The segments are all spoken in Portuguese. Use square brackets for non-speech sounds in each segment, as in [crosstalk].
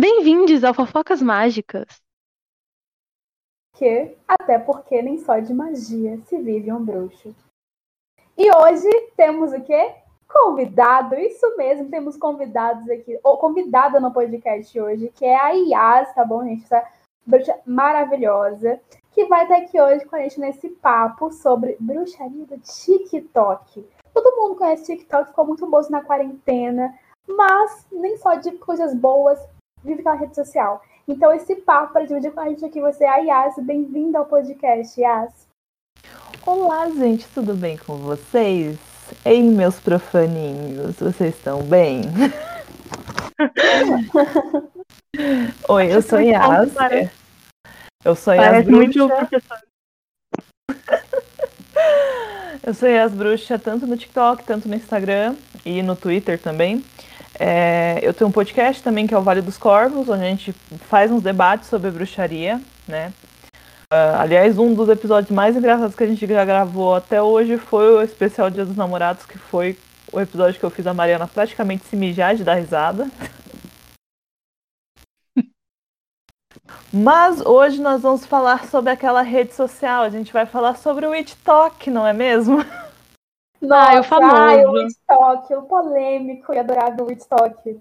Bem-vindos ao Fofocas Mágicas. Que, até porque nem só de magia se vive um bruxo. E hoje temos o quê? Convidado, isso mesmo, temos convidados aqui, ou convidada no podcast hoje, que é a Yas, tá bom, gente? Essa bruxa maravilhosa, que vai estar aqui hoje com a gente nesse papo sobre bruxaria do TikTok. Todo mundo conhece TikTok, ficou muito famoso na quarentena, mas nem só de coisas boas vive aquela rede social. Então, esse papo para dividir com a gente aqui, você é a Yas. Bem-vinda ao podcast, Yas. Olá, gente, tudo bem com vocês? Ei, meus profaninhos, vocês estão bem? [laughs] Oi, eu sou Yas. Eu sou Yas Bruxa. [laughs] eu sou Yas Bruxa tanto no TikTok, tanto no Instagram e no Twitter também. É, eu tenho um podcast também que é o Vale dos Corvos, onde a gente faz uns debates sobre bruxaria, né? Uh, aliás, um dos episódios mais engraçados que a gente já gravou até hoje foi o especial Dia dos Namorados, que foi o episódio que eu fiz a Mariana praticamente se mijar de dar risada. Mas hoje nós vamos falar sobre aquela rede social. A gente vai falar sobre o TikTok, não é mesmo? Nossa, ai, o famoso. Ai, o Woodstock, o polêmico e adorado Woodstock.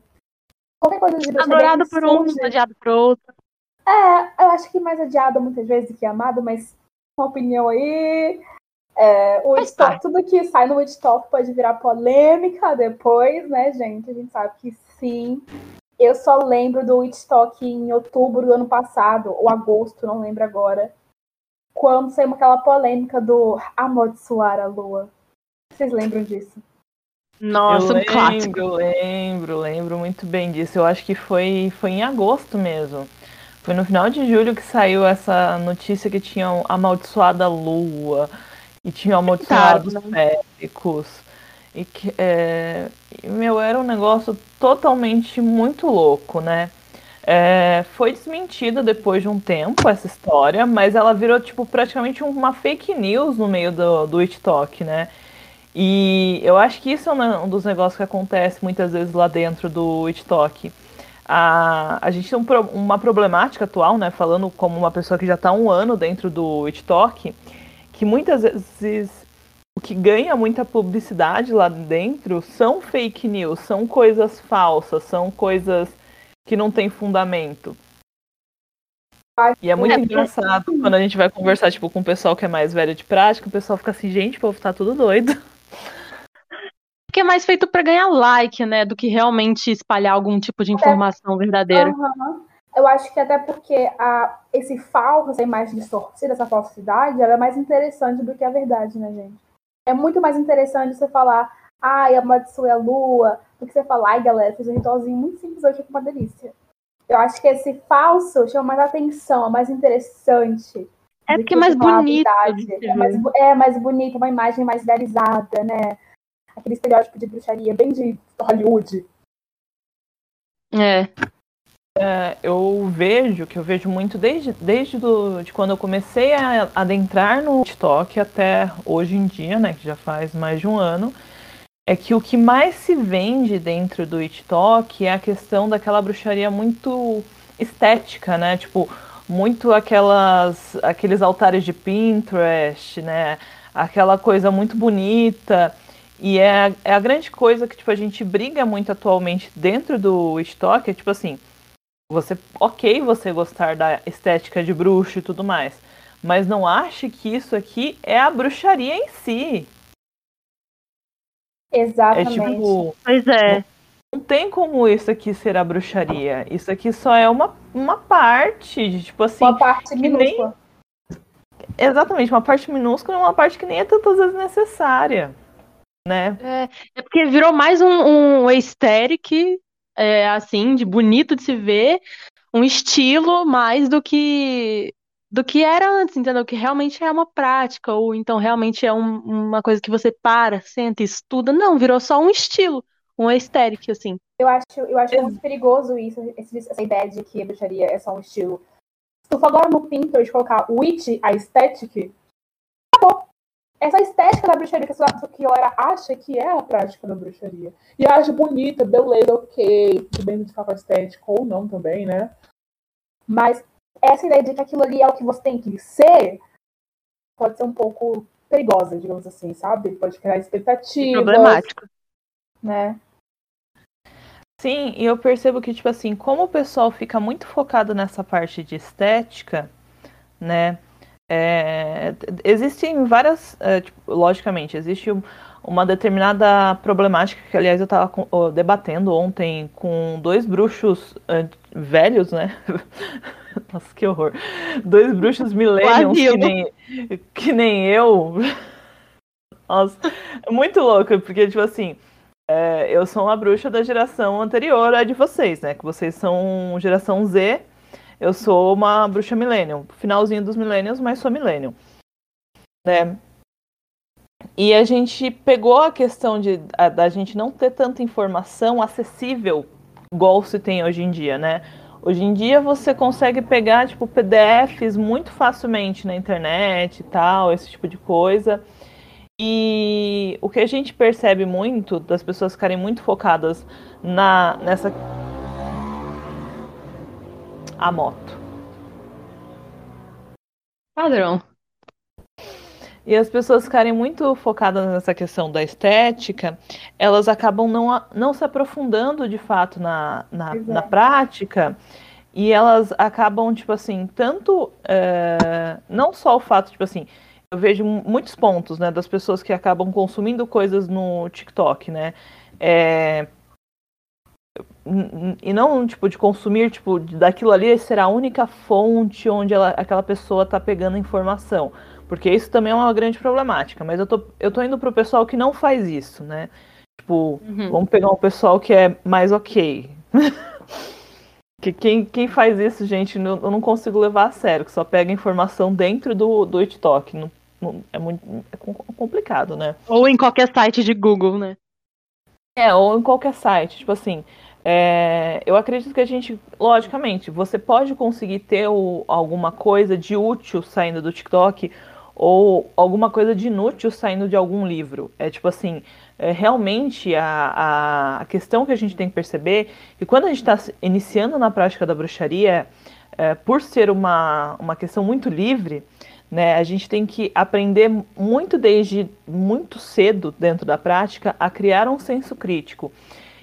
Qualquer coisa de Adorado por um, odiado por outro. É, eu acho que mais odiado muitas vezes do que amado, mas uma opinião aí. É, o Woodstock, tudo que sai no Woodstock pode virar polêmica depois, né, gente? A gente sabe que sim. Eu só lembro do Woodstock em outubro do ano passado, ou agosto, não lembro agora. Quando saiu aquela polêmica do amaldiçoar a lua. Vocês lembram disso? Nossa, eu um lembro, clássico. Lembro, lembro muito bem disso. Eu acho que foi, foi em agosto mesmo. Foi no final de julho que saiu essa notícia que tinham amaldiçoado a lua e tinham amaldiçoado os médicos. E que, é, meu, era um negócio totalmente muito louco, né? É, foi desmentida depois de um tempo essa história, mas ela virou tipo praticamente uma fake news no meio do, do TikTok, né? E eu acho que isso é um dos negócios que acontece muitas vezes lá dentro do TikTok. A, a gente tem um, uma problemática atual, né? Falando como uma pessoa que já está um ano dentro do TikTok, que muitas vezes o que ganha muita publicidade lá dentro são fake news, são coisas falsas, são coisas que não têm fundamento. E é muito é, engraçado quando a gente vai conversar tipo, com o pessoal que é mais velho de prática, o pessoal fica assim, gente, o povo tá tudo doido [laughs] que é mais feito para ganhar like, né, do que realmente espalhar algum tipo de informação verdadeira. Uhum. Eu acho que até porque a, esse falso, essa imagem distorcida, essa falsidade, ela é mais interessante do que a verdade, né, gente? É muito mais interessante você falar, ai, amaldiçoe a lua, do que você falar, ai, galera, fiz um ritualzinho muito simples hoje com uma delícia. Eu acho que esse falso chama mais atenção, é mais interessante. É porque é mais bonito. É mais, é mais bonito, uma imagem mais idealizada, né? aquele estereótipo de bruxaria bem de Hollywood. É. é. eu vejo, que eu vejo muito desde, desde do, de quando eu comecei a adentrar no TikTok até hoje em dia, né, que já faz mais de um ano, é que o que mais se vende dentro do TikTok é a questão daquela bruxaria muito estética, né, tipo, muito aquelas, aqueles altares de Pinterest, né, aquela coisa muito bonita, e é, é a grande coisa que tipo, a gente briga muito atualmente dentro do estoque, é tipo assim, você, ok você gostar da estética de bruxo e tudo mais, mas não ache que isso aqui é a bruxaria em si. Exatamente. É tipo, pois é. Não tem como isso aqui ser a bruxaria. Isso aqui só é uma, uma parte de, tipo assim. Uma parte minúscula. Nem... Exatamente, uma parte minúscula e uma parte que nem é tantas vezes necessária né? É, é porque virou mais um, um aesthetic, é, assim, de bonito de se ver, um estilo mais do que do que era antes, entendeu? Que realmente é uma prática, ou então realmente é um, uma coisa que você para, senta, estuda. Não, virou só um estilo, um aesthetic, assim. Eu acho, eu acho é. muito perigoso isso, essa ideia de que a bruxaria é só um estilo. Se tu for agora no Pinterest colocar witch aesthetic, acabou. essa estética da bruxaria que a Kiora acha que é a prática da bruxaria. E acha bonita, beleza, ok, tudo bem ficar com a estética ou não também, né? Mas essa ideia de que aquilo ali é o que você tem que ser pode ser um pouco perigosa, digamos assim, sabe? Pode criar expectativas. Problemático. Né? Sim, e eu percebo que, tipo assim, como o pessoal fica muito focado nessa parte de estética, né? É, existem várias, é, tipo, logicamente, existe uma determinada problemática que, aliás, eu estava debatendo ontem com dois bruxos uh, velhos, né? [laughs] Nossa, que horror. Dois bruxos millennials que nem, que nem eu. [laughs] Nossa, muito louco, porque, tipo assim, é, eu sou uma bruxa da geração anterior à de vocês, né? Que vocês são geração Z. Eu sou uma bruxa millennial. Finalzinho dos millennials, mas sou millennial. Né? E a gente pegou a questão de a, da gente não ter tanta informação acessível igual se tem hoje em dia, né? Hoje em dia você consegue pegar tipo PDFs muito facilmente na internet e tal, esse tipo de coisa. E o que a gente percebe muito das pessoas ficarem muito focadas na nessa a moto. Padrão. E as pessoas ficarem muito focadas nessa questão da estética, elas acabam não, não se aprofundando de fato na, na, na prática. E elas acabam, tipo assim, tanto. É, não só o fato, tipo assim, eu vejo muitos pontos, né, das pessoas que acabam consumindo coisas no TikTok, né? É... E não, tipo, de consumir, tipo, daquilo ali ser a única fonte onde ela, aquela pessoa tá pegando informação. Porque isso também é uma grande problemática. Mas eu tô, eu tô indo pro pessoal que não faz isso, né? Tipo, uhum. vamos pegar um pessoal que é mais ok. [laughs] que quem, quem faz isso, gente, eu não consigo levar a sério, que só pega informação dentro do, do TikTok. Não, é muito é complicado, né? Ou em qualquer site de Google, né? É, ou em qualquer site. Tipo assim, é, eu acredito que a gente, logicamente, você pode conseguir ter o, alguma coisa de útil saindo do TikTok ou alguma coisa de inútil saindo de algum livro. É tipo assim, é, realmente a, a, questão que a gente tem que perceber é que quando a gente está iniciando na prática da bruxaria, é, por ser uma, uma questão muito livre, né? A gente tem que aprender muito desde muito cedo dentro da prática a criar um senso crítico.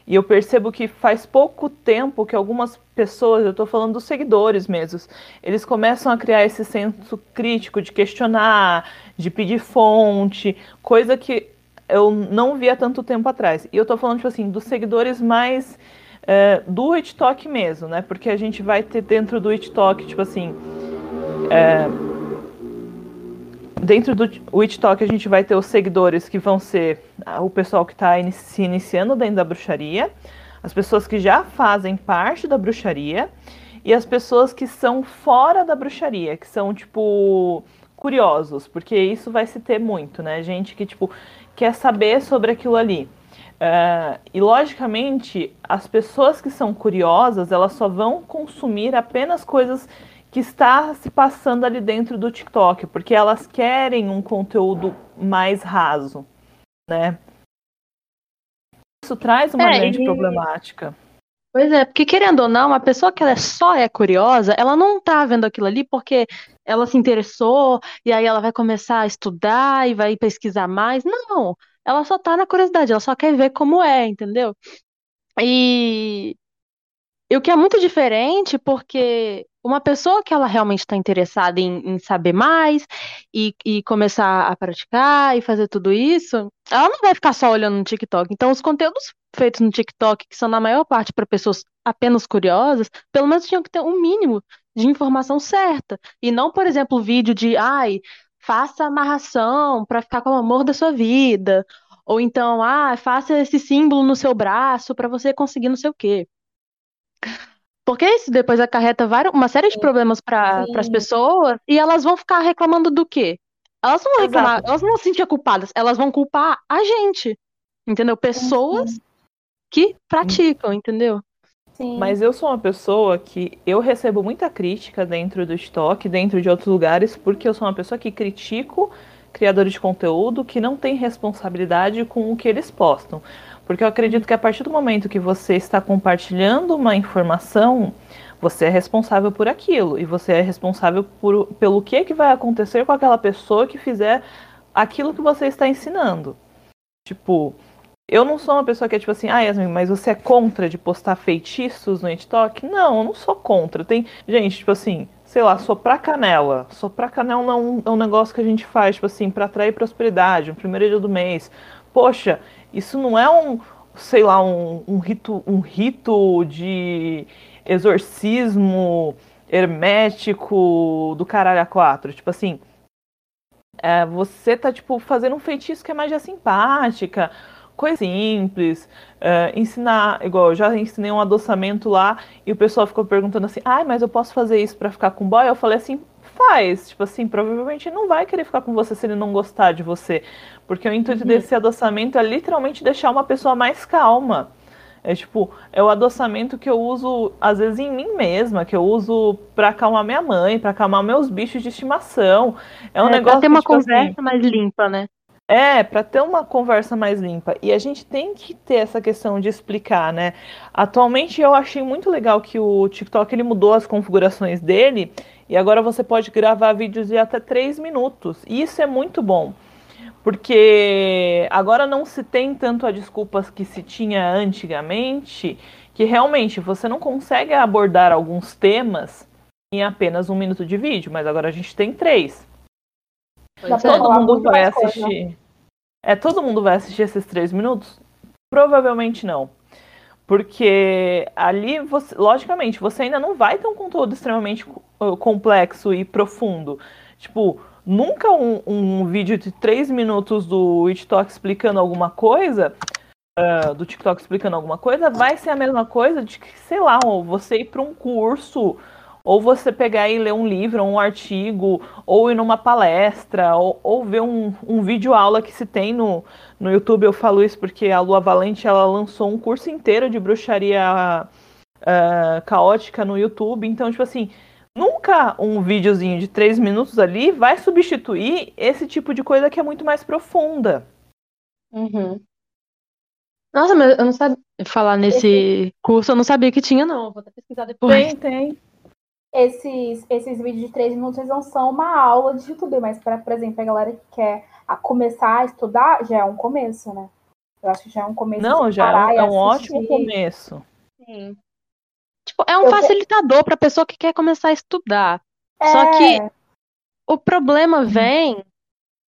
E eu percebo que faz pouco tempo que algumas pessoas, eu estou falando dos seguidores mesmos, eles começam a criar esse senso crítico de questionar, de pedir fonte, coisa que eu não via tanto tempo atrás. E eu estou falando, tipo assim, dos seguidores mais é, do TikTok mesmo, né? Porque a gente vai ter dentro do TikTok, tipo assim. É, dentro do WitchTalk a gente vai ter os seguidores que vão ser ah, o pessoal que está se iniciando dentro da bruxaria, as pessoas que já fazem parte da bruxaria e as pessoas que são fora da bruxaria, que são tipo curiosos, porque isso vai se ter muito, né? Gente que tipo quer saber sobre aquilo ali. Uh, e logicamente, as pessoas que são curiosas, elas só vão consumir apenas coisas que está se passando ali dentro do TikTok, porque elas querem um conteúdo mais raso, né? Isso traz uma é, grande e... problemática. Pois é, porque querendo ou não, uma pessoa que ela só é curiosa, ela não tá vendo aquilo ali porque ela se interessou e aí ela vai começar a estudar e vai pesquisar mais. Não, ela só tá na curiosidade, ela só quer ver como é, entendeu? E, e o que é muito diferente, porque uma pessoa que ela realmente está interessada em, em, saber mais e, e, começar a praticar e fazer tudo isso, ela não vai ficar só olhando no TikTok. Então, os conteúdos feitos no TikTok, que são na maior parte para pessoas apenas curiosas, pelo menos tinham que ter um mínimo de informação certa. E não, por exemplo, vídeo de, ai, faça amarração para ficar com o amor da sua vida. Ou então, ah, faça esse símbolo no seu braço para você conseguir não sei o quê. Porque isso depois acarreta várias, uma série de problemas para as pessoas e elas vão ficar reclamando do quê? Elas não vão reclamar, Exato. elas não vão se sentir culpadas, elas vão culpar a gente. Entendeu? Pessoas Sim. que praticam, entendeu? Sim. Mas eu sou uma pessoa que eu recebo muita crítica dentro do estoque, dentro de outros lugares, porque eu sou uma pessoa que critico criadores de conteúdo que não têm responsabilidade com o que eles postam. Porque eu acredito que a partir do momento que você está compartilhando uma informação, você é responsável por aquilo. E você é responsável por, pelo que, que vai acontecer com aquela pessoa que fizer aquilo que você está ensinando. Tipo, eu não sou uma pessoa que é tipo assim, ah, Yasmin, mas você é contra de postar feitiços no TikTok? Não, eu não sou contra. Tem, gente, tipo assim, sei lá, soprar canela. Soprar canela não é um, é um negócio que a gente faz, tipo assim, para atrair prosperidade, no primeiro dia do mês. Poxa, isso não é um, sei lá, um, um rito, um rito de exorcismo hermético do caralho a quatro. Tipo assim, é, você tá, tipo, fazendo um feitiço que é magia simpática coisa simples, uh, ensinar, igual eu já ensinei um adoçamento lá e o pessoal ficou perguntando assim, ai, mas eu posso fazer isso para ficar com boy? Eu falei assim, faz, tipo assim, provavelmente não vai querer ficar com você se ele não gostar de você, porque o intuito uhum. desse adoçamento é literalmente deixar uma pessoa mais calma. É tipo, é o adoçamento que eu uso, às vezes, em mim mesma, que eu uso pra acalmar minha mãe, pra acalmar meus bichos de estimação. É um é, negócio. Pra ter uma tipo, conversa assim, mais limpa, né? É, para ter uma conversa mais limpa. E a gente tem que ter essa questão de explicar, né? Atualmente eu achei muito legal que o TikTok ele mudou as configurações dele e agora você pode gravar vídeos de até 3 minutos. E isso é muito bom. Porque agora não se tem tanto a desculpa que se tinha antigamente, que realmente você não consegue abordar alguns temas em apenas um minuto de vídeo, mas agora a gente tem três. Pois todo é. mundo vai assistir. Coisa. É, todo mundo vai assistir esses três minutos? Provavelmente não. Porque ali, você, logicamente, você ainda não vai ter um conteúdo extremamente complexo e profundo. Tipo, nunca um, um vídeo de três minutos do TikTok explicando alguma coisa, uh, do TikTok explicando alguma coisa, vai ser a mesma coisa de que, sei lá, você ir para um curso ou você pegar e ler um livro, um artigo, ou ir numa palestra, ou, ou ver um, um vídeo aula que se tem no, no YouTube. Eu falo isso porque a Lua Valente ela lançou um curso inteiro de bruxaria uh, caótica no YouTube. Então, tipo assim, nunca um videozinho de três minutos ali vai substituir esse tipo de coisa que é muito mais profunda. Uhum. Nossa, mas eu não sabia falar nesse curso, eu não sabia que tinha, não. Vou até pesquisar depois. Tem, tem esses, esses vídeos de três minutos não são uma aula de YouTube, mas, para, por exemplo, a galera que quer a começar a estudar, já é um começo, né? Eu acho que já é um começo. Não, já é, é um ótimo começo. Sim. Tipo, é um Eu facilitador para pessoa que quer começar a estudar. É... Só que o problema vem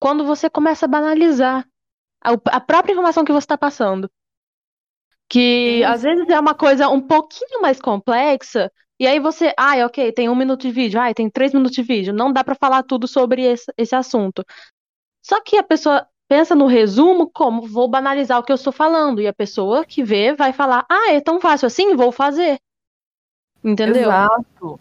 quando você começa a banalizar a, a própria informação que você está passando. Que às vezes é uma coisa um pouquinho mais complexa, e aí você, ai, ok, tem um minuto de vídeo, ai, tem três minutos de vídeo, não dá para falar tudo sobre esse, esse assunto. Só que a pessoa pensa no resumo como vou banalizar o que eu estou falando, e a pessoa que vê vai falar, ah, é tão fácil assim, vou fazer. Entendeu? Exato.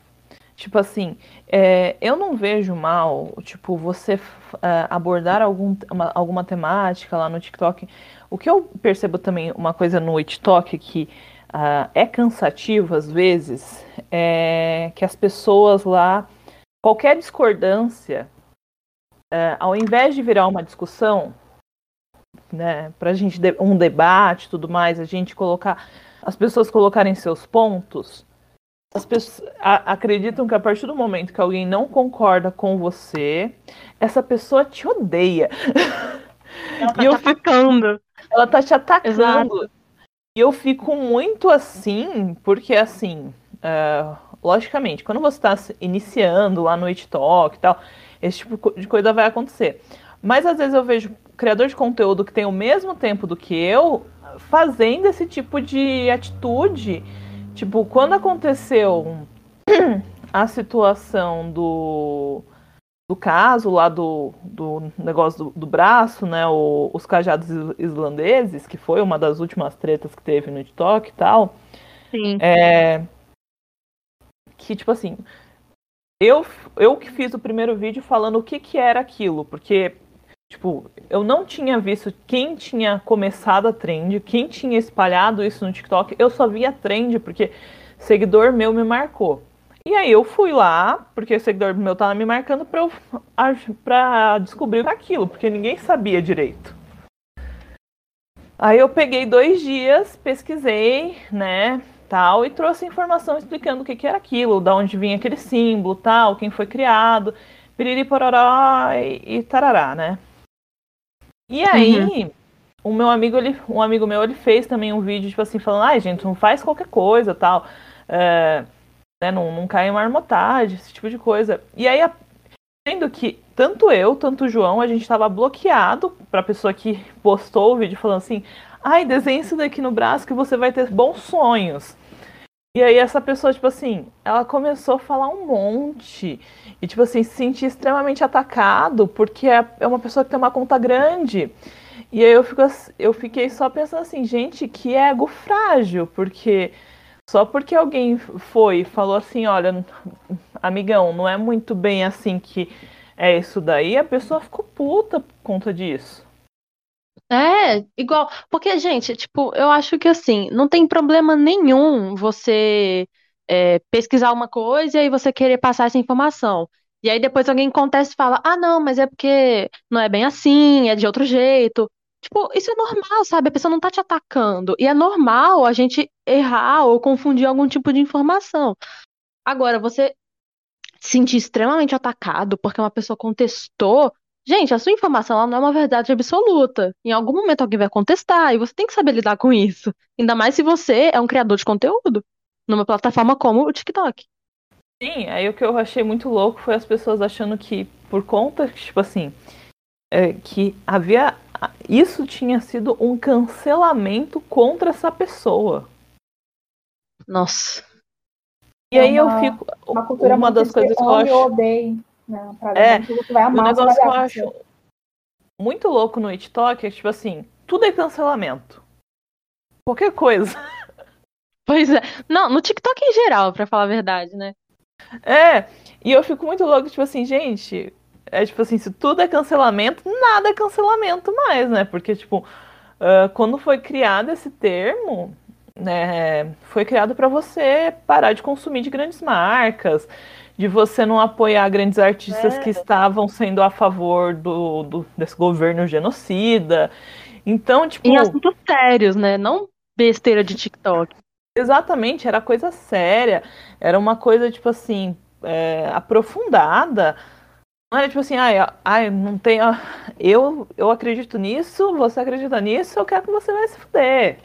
Tipo assim, é, eu não vejo mal, tipo, você é, abordar algum, uma, alguma temática lá no TikTok. O que eu percebo também, uma coisa no TikTok que uh, é cansativo às vezes, é que as pessoas lá, qualquer discordância, uh, ao invés de virar uma discussão, né, para a gente um debate, tudo mais, a gente colocar as pessoas colocarem seus pontos, as pessoas acreditam que a partir do momento que alguém não concorda com você, essa pessoa te odeia. Ela [laughs] tá te atacando. Ela tá te atacando. Exato. E eu fico muito assim, porque assim, uh, logicamente, quando você está iniciando lá no TikTok e tal, esse tipo de coisa vai acontecer. Mas às vezes eu vejo criador de conteúdo que tem o mesmo tempo do que eu fazendo esse tipo de atitude. Tipo, quando aconteceu a situação do do caso lá do, do negócio do, do braço, né? O, os cajados islandeses, que foi uma das últimas tretas que teve no TikTok e tal. Sim. É, que, tipo assim, eu, eu que fiz o primeiro vídeo falando o que, que era aquilo, porque, tipo, eu não tinha visto quem tinha começado a trend, quem tinha espalhado isso no TikTok, eu só vi a trend porque seguidor meu me marcou. E aí eu fui lá, porque o seguidor meu tava me marcando pra, eu, pra descobrir aquilo, porque ninguém sabia direito. Aí eu peguei dois dias, pesquisei, né, tal, e trouxe informação explicando o que, que era aquilo, da onde vinha aquele símbolo, tal, quem foi criado, piriri pororó e, e tarará, né. E aí, uhum. o meu amigo, ele, um amigo meu, ele fez também um vídeo, tipo assim, falando, ai, gente, não faz qualquer coisa, tal, é, né, não, não cai em marmotagem, esse tipo de coisa. E aí, sendo que tanto eu, tanto o João, a gente estava bloqueado pra pessoa que postou o vídeo falando assim, ai, desenhe isso daqui no braço que você vai ter bons sonhos. E aí essa pessoa, tipo assim, ela começou a falar um monte. E, tipo assim, se sentir extremamente atacado, porque é, é uma pessoa que tem uma conta grande. E aí eu, fico, eu fiquei só pensando assim, gente, que ego frágil, porque só porque alguém foi e falou assim, olha, amigão, não é muito bem assim que é isso daí, a pessoa ficou puta por conta disso. É, igual. Porque, gente, tipo, eu acho que assim, não tem problema nenhum você é, pesquisar uma coisa e aí você querer passar essa informação. E aí depois alguém contesta e fala, ah, não, mas é porque não é bem assim, é de outro jeito. Tipo, isso é normal, sabe? A pessoa não tá te atacando. E é normal a gente errar ou confundir algum tipo de informação. Agora, você se sentir extremamente atacado porque uma pessoa contestou Gente, a sua informação ela não é uma verdade absoluta. Em algum momento alguém vai contestar e você tem que saber lidar com isso. Ainda mais se você é um criador de conteúdo numa plataforma como o TikTok. Sim, aí o que eu achei muito louco foi as pessoas achando que por conta, tipo assim, é, que havia isso tinha sido um cancelamento contra essa pessoa. Nossa. E é aí uma, eu fico uma, uma das coisas que eu acho né? Pra é, você vai amar, o negócio que eu acho muito louco no TikTok é que, tipo assim, tudo é cancelamento. Qualquer coisa. [laughs] Pois é. Não, no TikTok em geral, pra falar a verdade, né? É, e eu fico muito louco, tipo assim, gente, é tipo assim, se tudo é cancelamento, nada é cancelamento mais, né? Porque, tipo, uh, quando foi criado esse termo, né, foi criado para você parar de consumir de grandes marcas, de você não apoiar grandes artistas é. que estavam sendo a favor do, do, desse governo genocida. Então, tipo. Em assuntos sérios, né? Não besteira de TikTok. Exatamente, era coisa séria. Era uma coisa, tipo assim, é, aprofundada. Não era tipo assim, ai, ai não tem. Eu, eu acredito nisso, você acredita nisso, eu quero que você vai se fuder.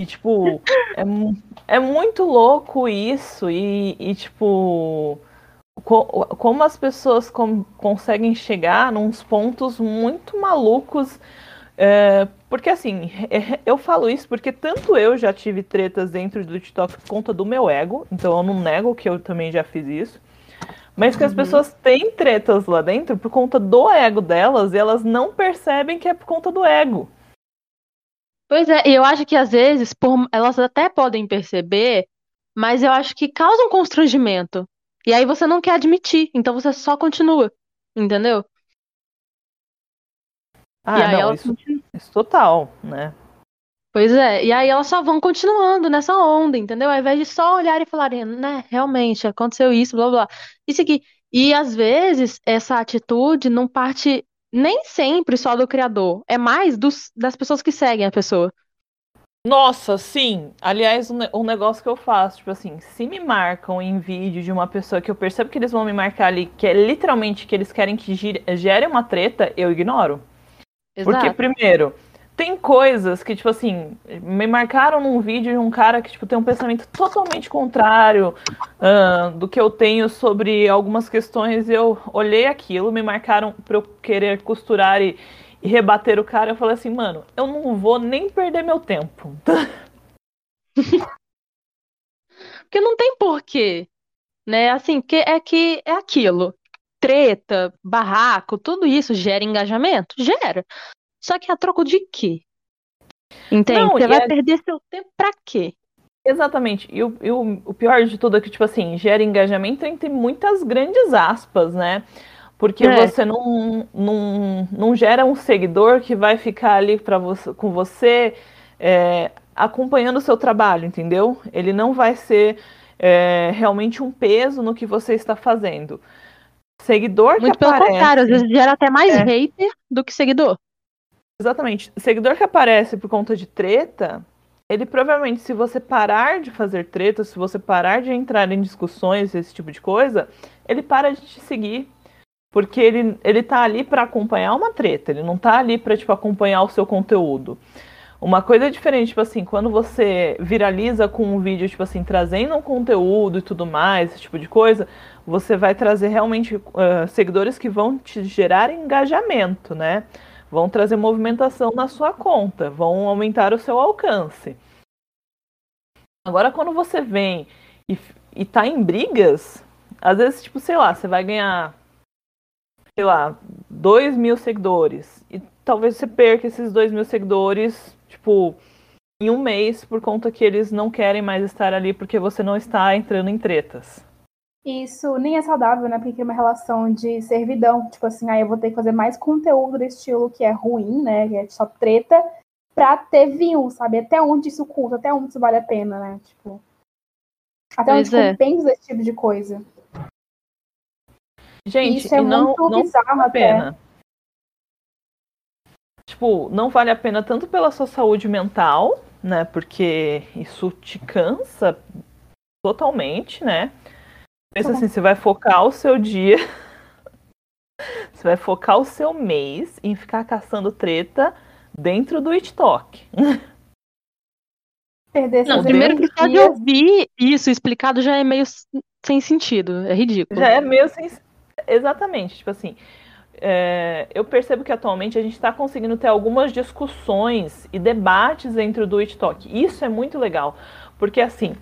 E, tipo, é, é muito louco isso. E, e tipo, co como as pessoas com conseguem chegar nos pontos muito malucos. É, porque, assim, é, eu falo isso porque tanto eu já tive tretas dentro do TikTok por conta do meu ego. Então, eu não nego que eu também já fiz isso. Mas que as uhum. pessoas têm tretas lá dentro por conta do ego delas e elas não percebem que é por conta do ego. Pois é, e eu acho que às vezes por, elas até podem perceber, mas eu acho que causa um constrangimento. E aí você não quer admitir, então você só continua, entendeu? Ah, e aí não, isso, isso total, né? Pois é, e aí elas só vão continuando nessa onda, entendeu? Ao invés de só olhar e falarem, né, realmente aconteceu isso, blá blá. Isso aqui. E às vezes essa atitude não parte nem sempre só do criador, é mais dos, das pessoas que seguem a pessoa. Nossa, sim. Aliás, um, um, negócio que eu faço, tipo assim, se me marcam em vídeo de uma pessoa que eu percebo que eles vão me marcar ali, que é literalmente que eles querem que gire, gere uma treta, eu ignoro. Exato. Porque, primeiro, tem coisas que, tipo assim, me marcaram num vídeo de um cara que, tipo, tem um pensamento totalmente contrário uh, do que eu tenho sobre algumas questões. Eu olhei aquilo, me marcaram pra eu querer costurar e, e rebater o cara. Eu falei assim, mano, eu não vou nem perder meu tempo. [laughs] porque não tem porquê, né? Assim, porque é que é aquilo. Treta, barraco, tudo isso gera engajamento? Gera. Só que a troco de quê? Entende? Não, Você vai é... perder seu tempo pra quê? Exatamente. E, o, e o, o, pior de tudo é que, tipo assim, gera engajamento entre muitas grandes aspas, né? Porque é. você não, não, não gera um seguidor que vai ficar ali pra você, com você é, acompanhando o seu trabalho, entendeu? Ele não vai ser é, realmente um peso no que você está fazendo. Seguidor Muito que pelo aparece. contrário, às vezes gera até mais É. hater do que seguidor. Exatamente. Seguidor que aparece por conta de treta, ele provavelmente, se você parar de fazer treta, se você parar de entrar em discussões, esse tipo de coisa, ele para de te seguir. Porque ele, ele tá ali para acompanhar uma treta, ele não tá ali para tipo, acompanhar o seu conteúdo. Uma coisa diferente, tipo assim, quando você viraliza com um vídeo, tipo assim, trazendo um conteúdo e tudo mais, esse tipo de coisa, você vai trazer realmente uh, seguidores que vão te gerar engajamento, né? Vão trazer movimentação na sua conta, vão aumentar o seu alcance. Agora, quando você vem e, e tá em brigas, às vezes, tipo, sei lá, você vai ganhar, sei lá, 2 mil seguidores. E talvez você perca esses 2 mil seguidores, tipo, em um mês, por conta que eles não querem mais estar ali porque você não está entrando em tretas. Isso nem é saudável, né? Porque cria uma relação de servidão. Tipo assim, aí eu vou ter que fazer mais conteúdo desse estilo que é ruim, né? Que é só treta, pra ter view, sabe? Até onde isso custa, até onde isso vale a pena, né? Tipo. Até Pois onde é. compensa esse tipo de coisa. Gente, isso é não, muito não bizarro vale a até. pena. Tipo, não vale a pena tanto pela sua saúde mental, né? Porque isso te cansa totalmente, né? Pensa assim, você vai focar o seu dia, [laughs] você vai focar o seu mês em ficar caçando treta dentro do TikTok. [laughs] Perder Não, primeiro que só de ouvir isso explicado já é meio sem sentido. É ridículo. Já é meio sem. Exatamente, tipo assim. é, eu percebo que atualmente a gente está conseguindo ter algumas discussões e debates dentro do TikTok. Isso é muito legal, porque assim,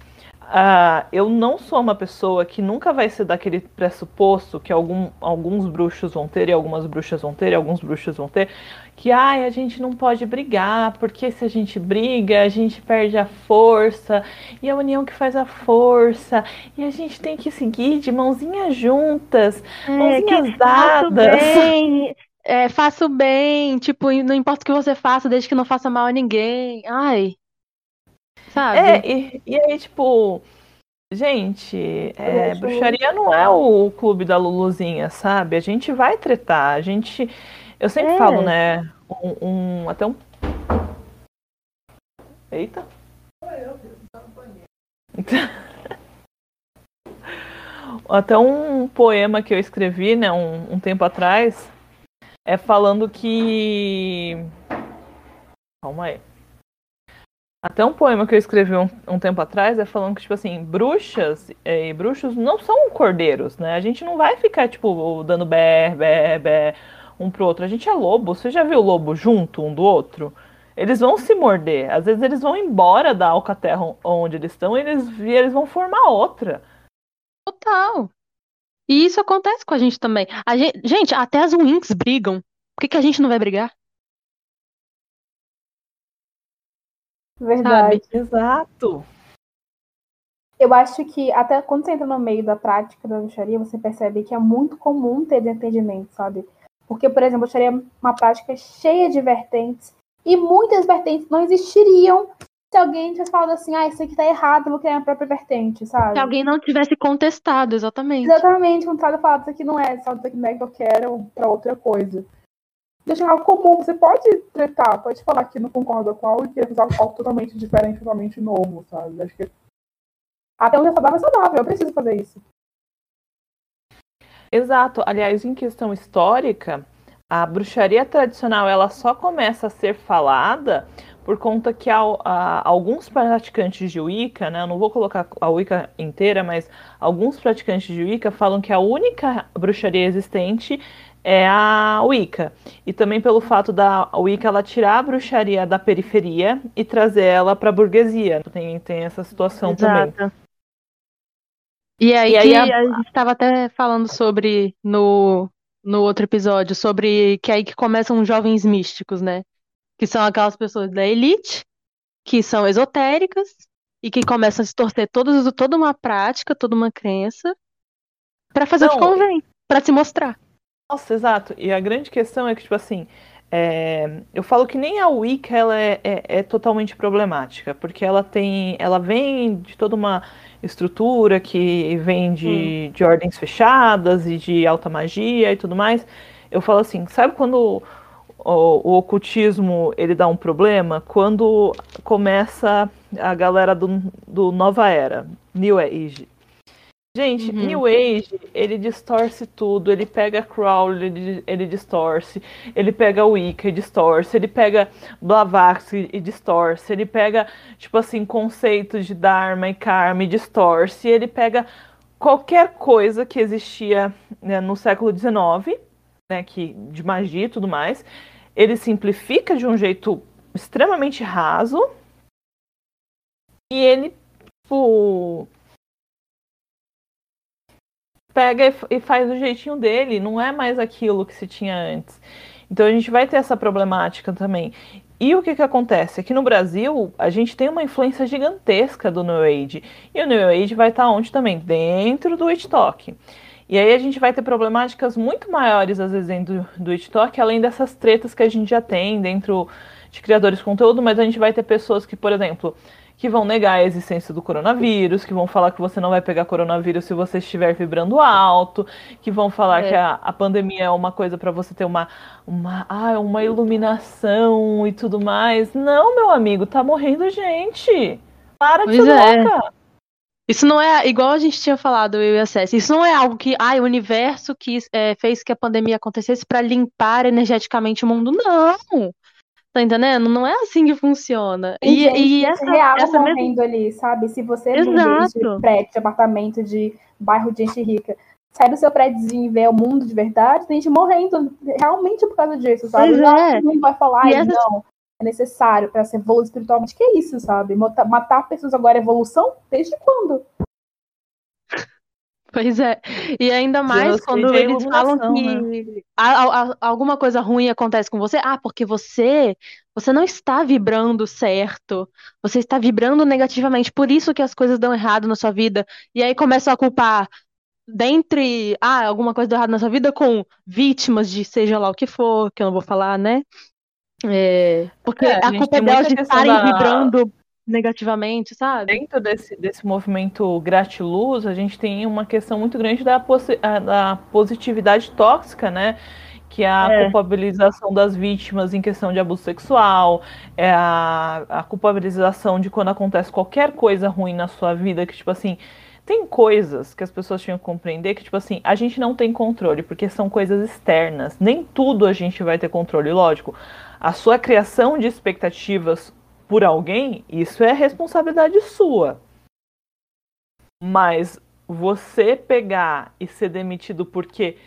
ah, eu não sou uma pessoa que nunca vai ser daquele pressuposto que algum- alguns bruxos vão ter e algumas bruxas vão ter e alguns bruxos vão ter, que ai, a gente não pode brigar, porque se a gente briga, a gente perde a força, e a união que faz a força, e a gente tem que seguir de mãozinhas juntas, É, mãozinhas dadas. [laughs] é, faço bem, tipo, não importa o que você faça, desde que não faça mal a ninguém. Ai. Sabe? É, e, e aí, tipo, gente, é, bruxaria não é o clube da Luluzinha, sabe? A gente vai tretar, a gente. Eu sempre É. falo, né? Um, um- até um. Eita. [laughs] Até um poema que eu escrevi, né, um, um tempo atrás, é falando que. Calma aí. Até um poema que eu escrevi um, um tempo atrás é falando que, tipo assim, bruxas eh, e bruxos não são cordeiros, né? A gente não vai ficar, tipo, dando bé, bé, bé um pro outro. A gente é lobo. Você já viu lobo junto um do outro? Eles vão se morder. Às vezes eles vão embora da alcaterra onde eles estão e eles, e eles vão formar outra. Total. E isso acontece com a gente também. A gente, gente, até as Winx brigam. Por que que a gente não vai brigar? Verdade. Exato. Eu acho que até quando você entra no meio da prática da bruxaria, você percebe que é muito comum ter desentendimento, sabe? Porque, por exemplo, a bruxaria é uma prática cheia de vertentes e muitas vertentes não existiriam se alguém tivesse falado assim, ah, isso aqui tá errado, eu vou criar minha própria vertente, sabe? Se alguém não tivesse contestado, exatamente. Exatamente, quando você fala, isso aqui não é, só isso aqui não é que eu quero pra outra coisa. Deixa algo comum, você pode tretar, pode falar que não concorda com algo e querer fazer algo totalmente diferente, totalmente novo, sabe? Acho que até onde é saudável é saudável, eu preciso fazer isso. Exato. Aliás, em questão histórica, a bruxaria tradicional ela só começa a ser falada por conta que alguns praticantes de Wicca, né, eu não vou colocar a Wicca inteira, mas alguns praticantes de Wicca falam que a única bruxaria existente é a Wicca. E também pelo fato da Wicca ela tirar a bruxaria da periferia e trazer ela para a burguesia. Tem, tem essa situação também. Exato. E aí E aí a- a gente estava até falando sobre no, no outro episódio, sobre que aí que começam os jovens místicos, né? Que são aquelas pessoas da elite, que são esotéricas e que começam a se torcer todos, toda uma prática, toda uma crença para fazer o que Não, convém, para se mostrar. Nossa, exato. E a grande questão é que, tipo assim, É, eu falo que nem a Wicca ela é, é, é, totalmente problemática, porque ela tem, ela vem de toda uma estrutura que vem de, hum. de ordens fechadas e de alta magia e tudo mais. Eu falo assim, sabe quando o, o, ocultismo ele dá um problema? Quando começa a galera do, do Nova Era, New Age. Gente, uhum. New Age, ele distorce tudo. Ele pega Crowley, ele, ele distorce. Ele pega Wicca e distorce. Ele pega Blavatsky e distorce. Ele pega, tipo assim, conceitos de Dharma e Karma e distorce. Ele pega qualquer coisa que existia né, no século XIX, né, que, de magia e tudo mais. Ele simplifica de um jeito extremamente raso. E ele, tipo pega e, faz do jeitinho dele, não é mais aquilo que se tinha antes. Então a gente vai ter essa problemática também. E o que, que acontece? Aqui no Brasil, a gente tem uma influência gigantesca do New Age. E o New Age vai estar onde também? Dentro do TikTok. E aí a gente vai ter problemáticas muito maiores, às vezes, dentro do TikTok, além dessas tretas que a gente já tem dentro de criadores de conteúdo, mas a gente vai ter pessoas que, por exemplo, que vão negar a existência do coronavírus, que vão falar que você não vai pegar coronavírus se você estiver vibrando alto, que vão falar é. que a, a, pandemia é uma coisa para você ter uma, uma, ah, uma iluminação e tudo mais. Não, meu amigo, tá morrendo gente. Para de ser é. louca. Isso não é igual a gente tinha falado, eu e a César. Isso não é algo que, ai, o universo que é, fez que a pandemia acontecesse para limpar energeticamente o mundo. Não. Tá entendendo? Não é assim que funciona. E, gente e essa, real essa morrendo mesma... ali, sabe? Se você é de prédio, de apartamento, de bairro de gente rica, sai do seu prédiozinho e vê o mundo de verdade, tem gente morrendo realmente por causa disso, sabe? Pois é. Não vai falar, essa... não, é necessário para ser evoluir espiritualmente. Que é isso, sabe? Matar pessoas agora é evolução? Desde quando? Pois é. E ainda mais quando eles falam que né? a, a, alguma coisa ruim acontece com você. Ah, porque você você não está vibrando certo. Você está vibrando negativamente. Por isso que as coisas dão errado na sua vida. E aí começam a culpar dentre ah, alguma coisa deu errado na sua vida com vítimas de seja lá o que for, que eu não vou falar, né? É, porque é, a, a culpa é delas de estarem da... vibrando negativamente, sabe? Dentro desse, desse movimento gratiluz, a gente tem uma questão muito grande da, da positividade tóxica, né? Que é a é. culpabilização das vítimas em questão de abuso sexual, é a, a culpabilização de quando acontece qualquer coisa ruim na sua vida, que, tipo assim, tem coisas que as pessoas tinham que compreender que, tipo assim, a gente não tem controle, porque são coisas externas. Nem tudo a gente vai ter controle, lógico. A sua criação de expectativas por alguém, isso é responsabilidade sua. Mas você pegar e ser demitido porque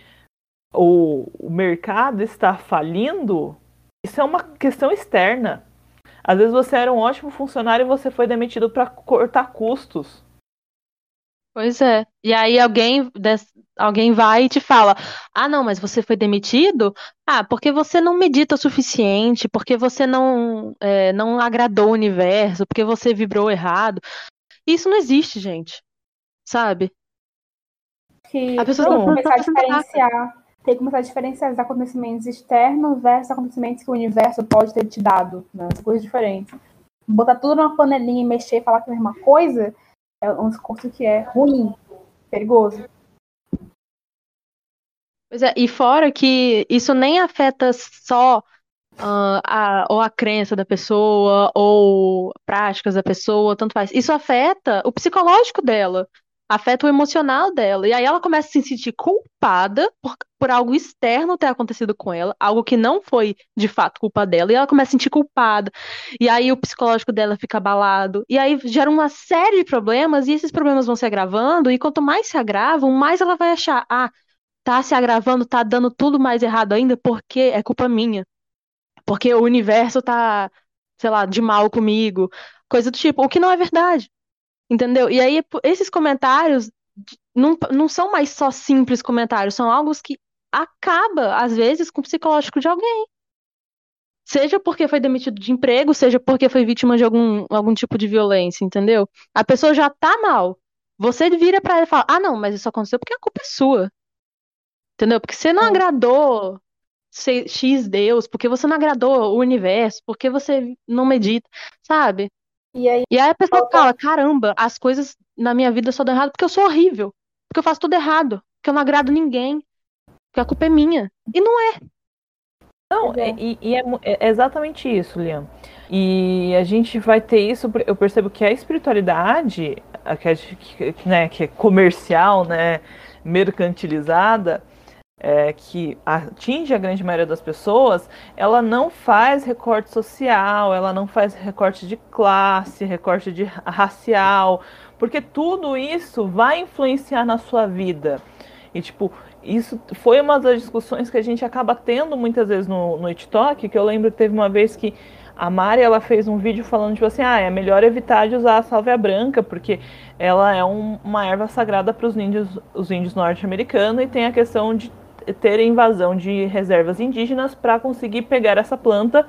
o, o mercado está falindo, isso é uma questão externa. Às vezes você era um ótimo funcionário e você foi demitido para cortar custos. Pois é. E aí alguém, alguém vai e te fala: Ah, não, mas você foi demitido? Ah, porque você não medita o suficiente, porque você não, é, não agradou o universo, porque você vibrou errado. Isso não existe, gente. Sabe? Que a pessoa tem que começar a diferenciar. Tem que começar a diferenciar os acontecimentos externos versus acontecimentos que o universo pode ter te dado. Né? São coisas diferentes. Botar tudo numa panelinha e mexer e falar que é a mesma coisa é um discurso que é ruim, perigoso. Pois é, e fora que isso nem afeta só uh, a, ou a crença da pessoa, ou práticas da pessoa, tanto faz. Isso afeta o psicológico dela afeta o emocional dela. E aí ela começa a se sentir culpada por, por algo externo ter acontecido com ela, algo que não foi de fato culpa dela, e ela começa a se sentir culpada. E aí o psicológico dela fica abalado. E aí gera uma série de problemas, e esses problemas vão se agravando, e quanto mais se agravam, mais ela vai achar, ah, tá se agravando, tá dando tudo mais errado ainda, porque é culpa minha. Porque o universo tá, sei lá, de mal comigo. Coisa do tipo, o que não é verdade. Entendeu? E aí, esses comentários não, não são mais só simples comentários, são algo que acaba, às vezes, com o psicológico de alguém. Seja porque foi demitido de emprego, seja porque foi vítima de algum, algum tipo de violência, entendeu? A pessoa já tá mal. Você vira para ela e fala: ah, não, mas isso aconteceu porque a culpa é sua. Entendeu? Porque você não é. agradou X Deus, porque você não agradou o universo, porque você não medita, sabe? E aí, E aí a pessoa fala, caramba, as coisas na minha vida só dão errado porque eu sou horrível, porque eu faço tudo errado, porque eu não agrado ninguém, porque a culpa é minha. E não é. Não, Pois é. e, e é, é exatamente isso, Liam. E a gente vai ter isso, eu percebo que a espiritualidade, a que, que, né, que é comercial, né, mercantilizada, é, que atinge a grande maioria das pessoas, ela não faz recorte social, ela não faz recorte de classe, recorte de racial, porque tudo isso vai influenciar na sua vida. E tipo, isso foi uma das discussões que a gente acaba tendo muitas vezes no, no TikTok, que eu lembro que teve uma vez que a Mari ela fez um vídeo falando tipo assim, ah, é melhor evitar de usar a sálvia branca, porque ela é um- uma erva sagrada para os índios, os índios norte-americanos e tem a questão de ter invasão de reservas indígenas para conseguir pegar essa planta,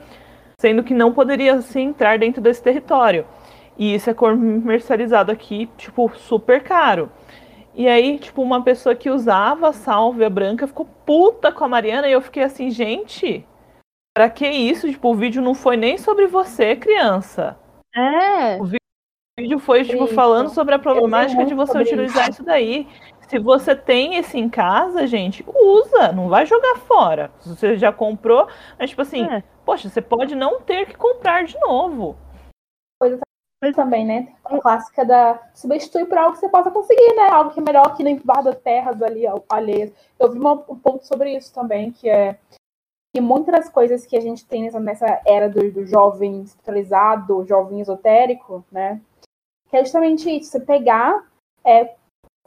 sendo que não poderia se entrar dentro desse território. E isso é comercializado aqui, tipo, super caro. E aí, tipo, uma pessoa que usava sálvia branca ficou puta com a Mariana e eu fiquei assim, gente, pra que isso? Tipo, o vídeo não foi nem sobre você, criança. É. O vídeo foi, tipo, Isso. falando sobre a problemática de você utilizar isso. isso daí. Se você tem esse em casa, gente, usa, não vai jogar fora. Se você já comprou, mas tipo assim, É. poxa, você pode não ter que comprar de novo. também, né? A clássica da substitui por algo que você possa conseguir, né? Algo que é melhor que não invada terras ali alheias. Eu vi uma- um ponto sobre isso também, que é que muitas das coisas que a gente tem nessa, nessa era do, do jovem espiritualizado, jovem esotérico, né? Que é justamente isso, você pegar é,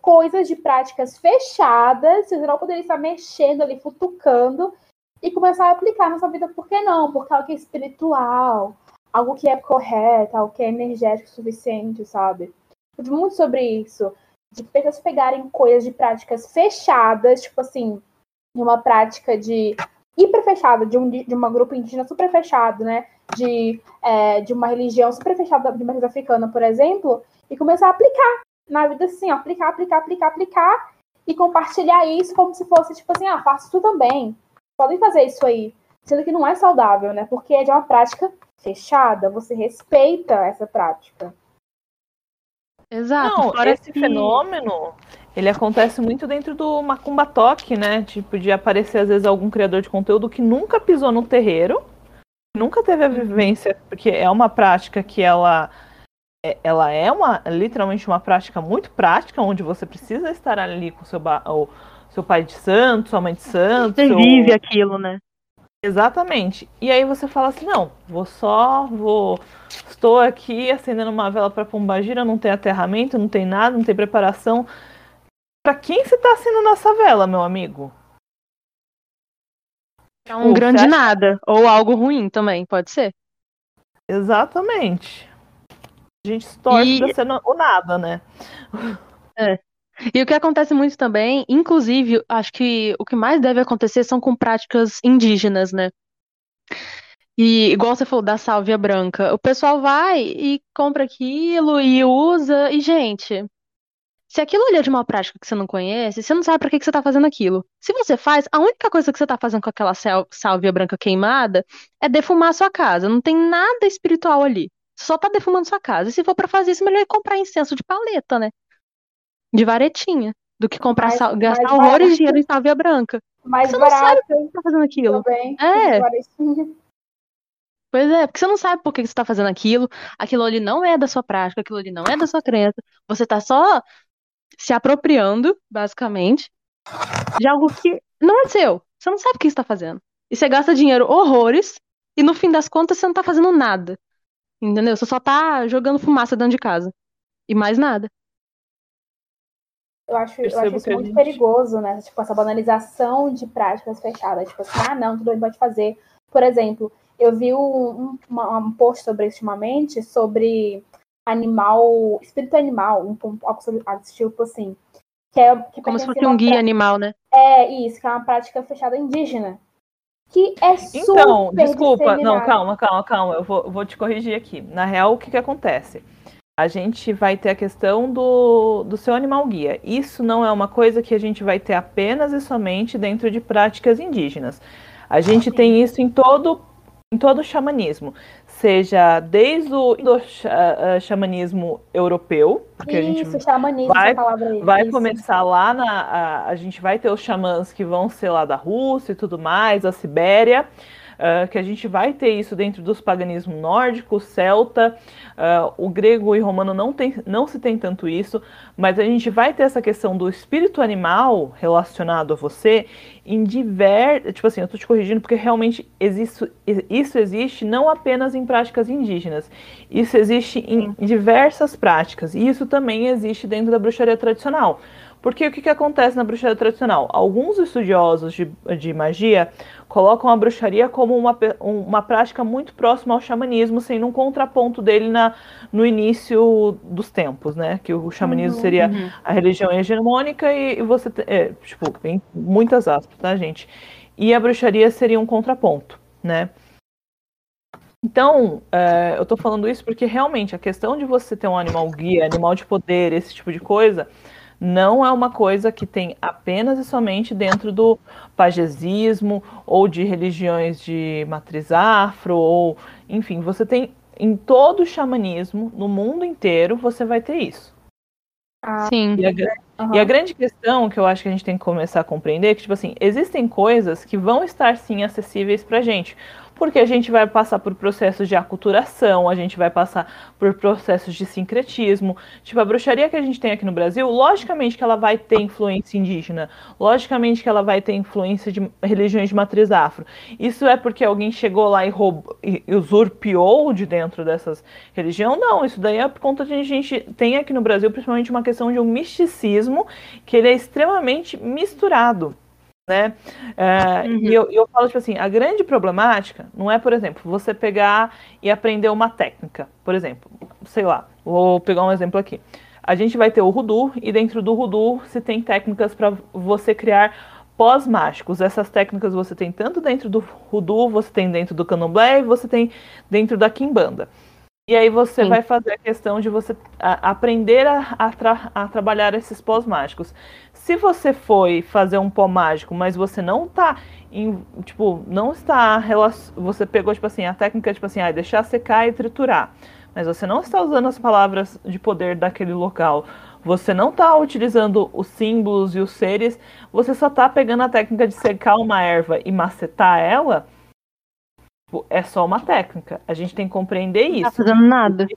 coisas de práticas fechadas, você não poderia estar mexendo ali, futucando, e começar a aplicar na sua vida, por que não? Porque algo que é espiritual, algo que é correto, algo que é energético o suficiente, sabe? Eu muito sobre isso. De pessoas pegarem coisas de práticas fechadas, tipo assim, uma prática de hiper fechada, de um de uma grupo indígena super fechado, né? De, é, de uma religião super fechada de uma religião africana, por exemplo, e começar a aplicar na vida assim, ó, aplicar, aplicar, aplicar, aplicar, e compartilhar isso como se fosse, tipo assim, ah, faço tu também. Podem fazer isso aí. Sendo que não é saudável, né? Porque é de uma prática fechada, você respeita essa prática. Exato. Não, fora esse que- fenômeno, ele acontece muito dentro do Macumba Talk, né? Tipo, de aparecer às vezes algum criador de conteúdo que nunca pisou no terreiro, nunca teve a vivência, porque é uma prática que ela ela é uma literalmente uma prática muito prática, onde você precisa estar ali com seu o seu pai de santo, sua mãe de santo, Você vive aquilo, né? Exatamente. E aí você fala assim, não, vou só, vou, estou aqui acendendo uma vela para Pombagira, não tem aterramento, não tem nada, não tem preparação. Para quem você está acendendo essa vela, meu amigo? É um grande acha- nada. Ou algo ruim também, pode ser. Exatamente. A gente torce E- pra ser o nada, né? E o que acontece muito também, inclusive, acho que o que mais deve acontecer são com práticas indígenas, né? E igual você falou da sálvia branca, o pessoal vai e compra aquilo e usa, e gente, se aquilo ali é de uma prática que você não conhece, você não sabe pra que que você tá fazendo aquilo. Se você faz, a única coisa que você tá fazendo com aquela sálvia branca queimada é defumar a sua casa. Não tem nada espiritual ali. Só tá defumando sua casa. E se for pra fazer isso, melhor é comprar incenso de paleta, né? De varetinha. Do que comprar Mais- sal- gastar mais horrores barato. de dinheiro em sálvia branca. Mais Você não sabe barato por que você tá fazendo aquilo. também. É. Pois é, porque você não sabe por que você tá fazendo aquilo. Aquilo ali não é da sua prática, aquilo ali não é da sua crença. Você tá só se apropriando, basicamente, de algo que não é seu. Você não sabe o que você tá fazendo. E você gasta dinheiro horrores, e no fim das contas você não tá fazendo nada. Entendeu? Você só tá jogando fumaça dentro de casa. E mais nada. Eu acho, eu acho isso muito gente- perigoso, né? Tipo, essa banalização de práticas fechadas. Tipo assim, ah, não, tudo bem, pode fazer. Por exemplo, eu vi um, um, uma- um post sobre isso ultimamente, sobre animal, espírito animal, um, um, algo sobre, algo desse tipo assim. Que é, que Como se fosse um guia pra- animal, né? É isso, que é uma prática fechada indígena. Que é super Então, desculpa, não, calma, calma, calma, eu vou, vou te corrigir aqui. Na real, o que que acontece? A gente vai ter a questão do, do seu animal guia. Isso não é uma coisa que a gente vai ter apenas e somente dentro de práticas indígenas. A gente Sim. tem isso em todo em todo o xamanismo, seja desde o xamanismo europeu, porque isso, a gente vai, vai começar lá na a, a gente vai ter os xamãs que vão ser lá da Rússia e tudo mais, a Sibéria uh, que a gente vai ter isso dentro dos paganismos nórdico, celta, uh, o grego e romano não, tem, não se tem tanto isso, mas a gente vai ter essa questão do espírito animal relacionado a você em diversos. Tipo assim, eu estou te corrigindo porque realmente existe, isso existe não apenas em práticas indígenas, isso existe em diversas práticas, e isso também existe dentro da bruxaria tradicional. Porque o que, que acontece na bruxaria tradicional? Alguns estudiosos de, de magia colocam a bruxaria como uma, uma prática muito próxima ao xamanismo, sendo um contraponto dele na, no início dos tempos, né? Que o xamanismo uhum, seria uhum. a religião hegemônica e, e você, é, tipo, em muitas aspas, tá, gente? E a bruxaria seria um contraponto, né? Então, é, eu tô falando isso porque realmente a questão de você ter um animal guia, animal de poder, esse tipo de coisa, não é uma coisa que tem apenas e somente dentro do pagesismo ou de religiões de matriz afro, ou enfim, você tem em todo o xamanismo, no mundo inteiro, você vai ter isso. Ah, Sim. E a, uhum. e a, grande questão que eu acho que a gente tem que começar a compreender é que, tipo assim, existem coisas que vão estar sim acessíveis pra gente porque a gente vai passar por processos de aculturação, a gente vai passar por processos de sincretismo. Tipo, a bruxaria que a gente tem aqui no Brasil, logicamente que ela vai ter influência indígena, logicamente que ela vai ter influência de religiões de matriz afro. Isso é porque alguém chegou lá e, roubou, e usurpiou de dentro dessas religiões? Não, isso daí é por conta de a gente tem aqui no Brasil, principalmente uma questão de um misticismo que ele é extremamente misturado né? É, uhum. E eu, eu falo, tipo assim, a grande problemática não é, por exemplo, você pegar e aprender uma técnica. Por exemplo, sei lá, vou pegar um exemplo aqui. A gente vai ter o Rudu, e dentro do Rudu se tem técnicas para você criar pós-mágicos. Essas técnicas você tem tanto dentro do Rudu, você tem dentro do Candomblé e você tem dentro da Kimbanda. E aí você Sim. vai fazer a questão de você aprender a, a, tra, a, trabalhar esses pós mágicos. Se você foi fazer um pó mágico, mas você não tá em, tipo, não está você pegou tipo assim, a técnica tipo assim, ah, deixar secar e triturar, mas você não está usando as palavras de poder daquele local. Você não está utilizando os símbolos e os seres, você só está pegando a técnica de secar uma erva e macetar ela Tipo, é só uma técnica. A gente tem que compreender isso. Não tá fazendo nada.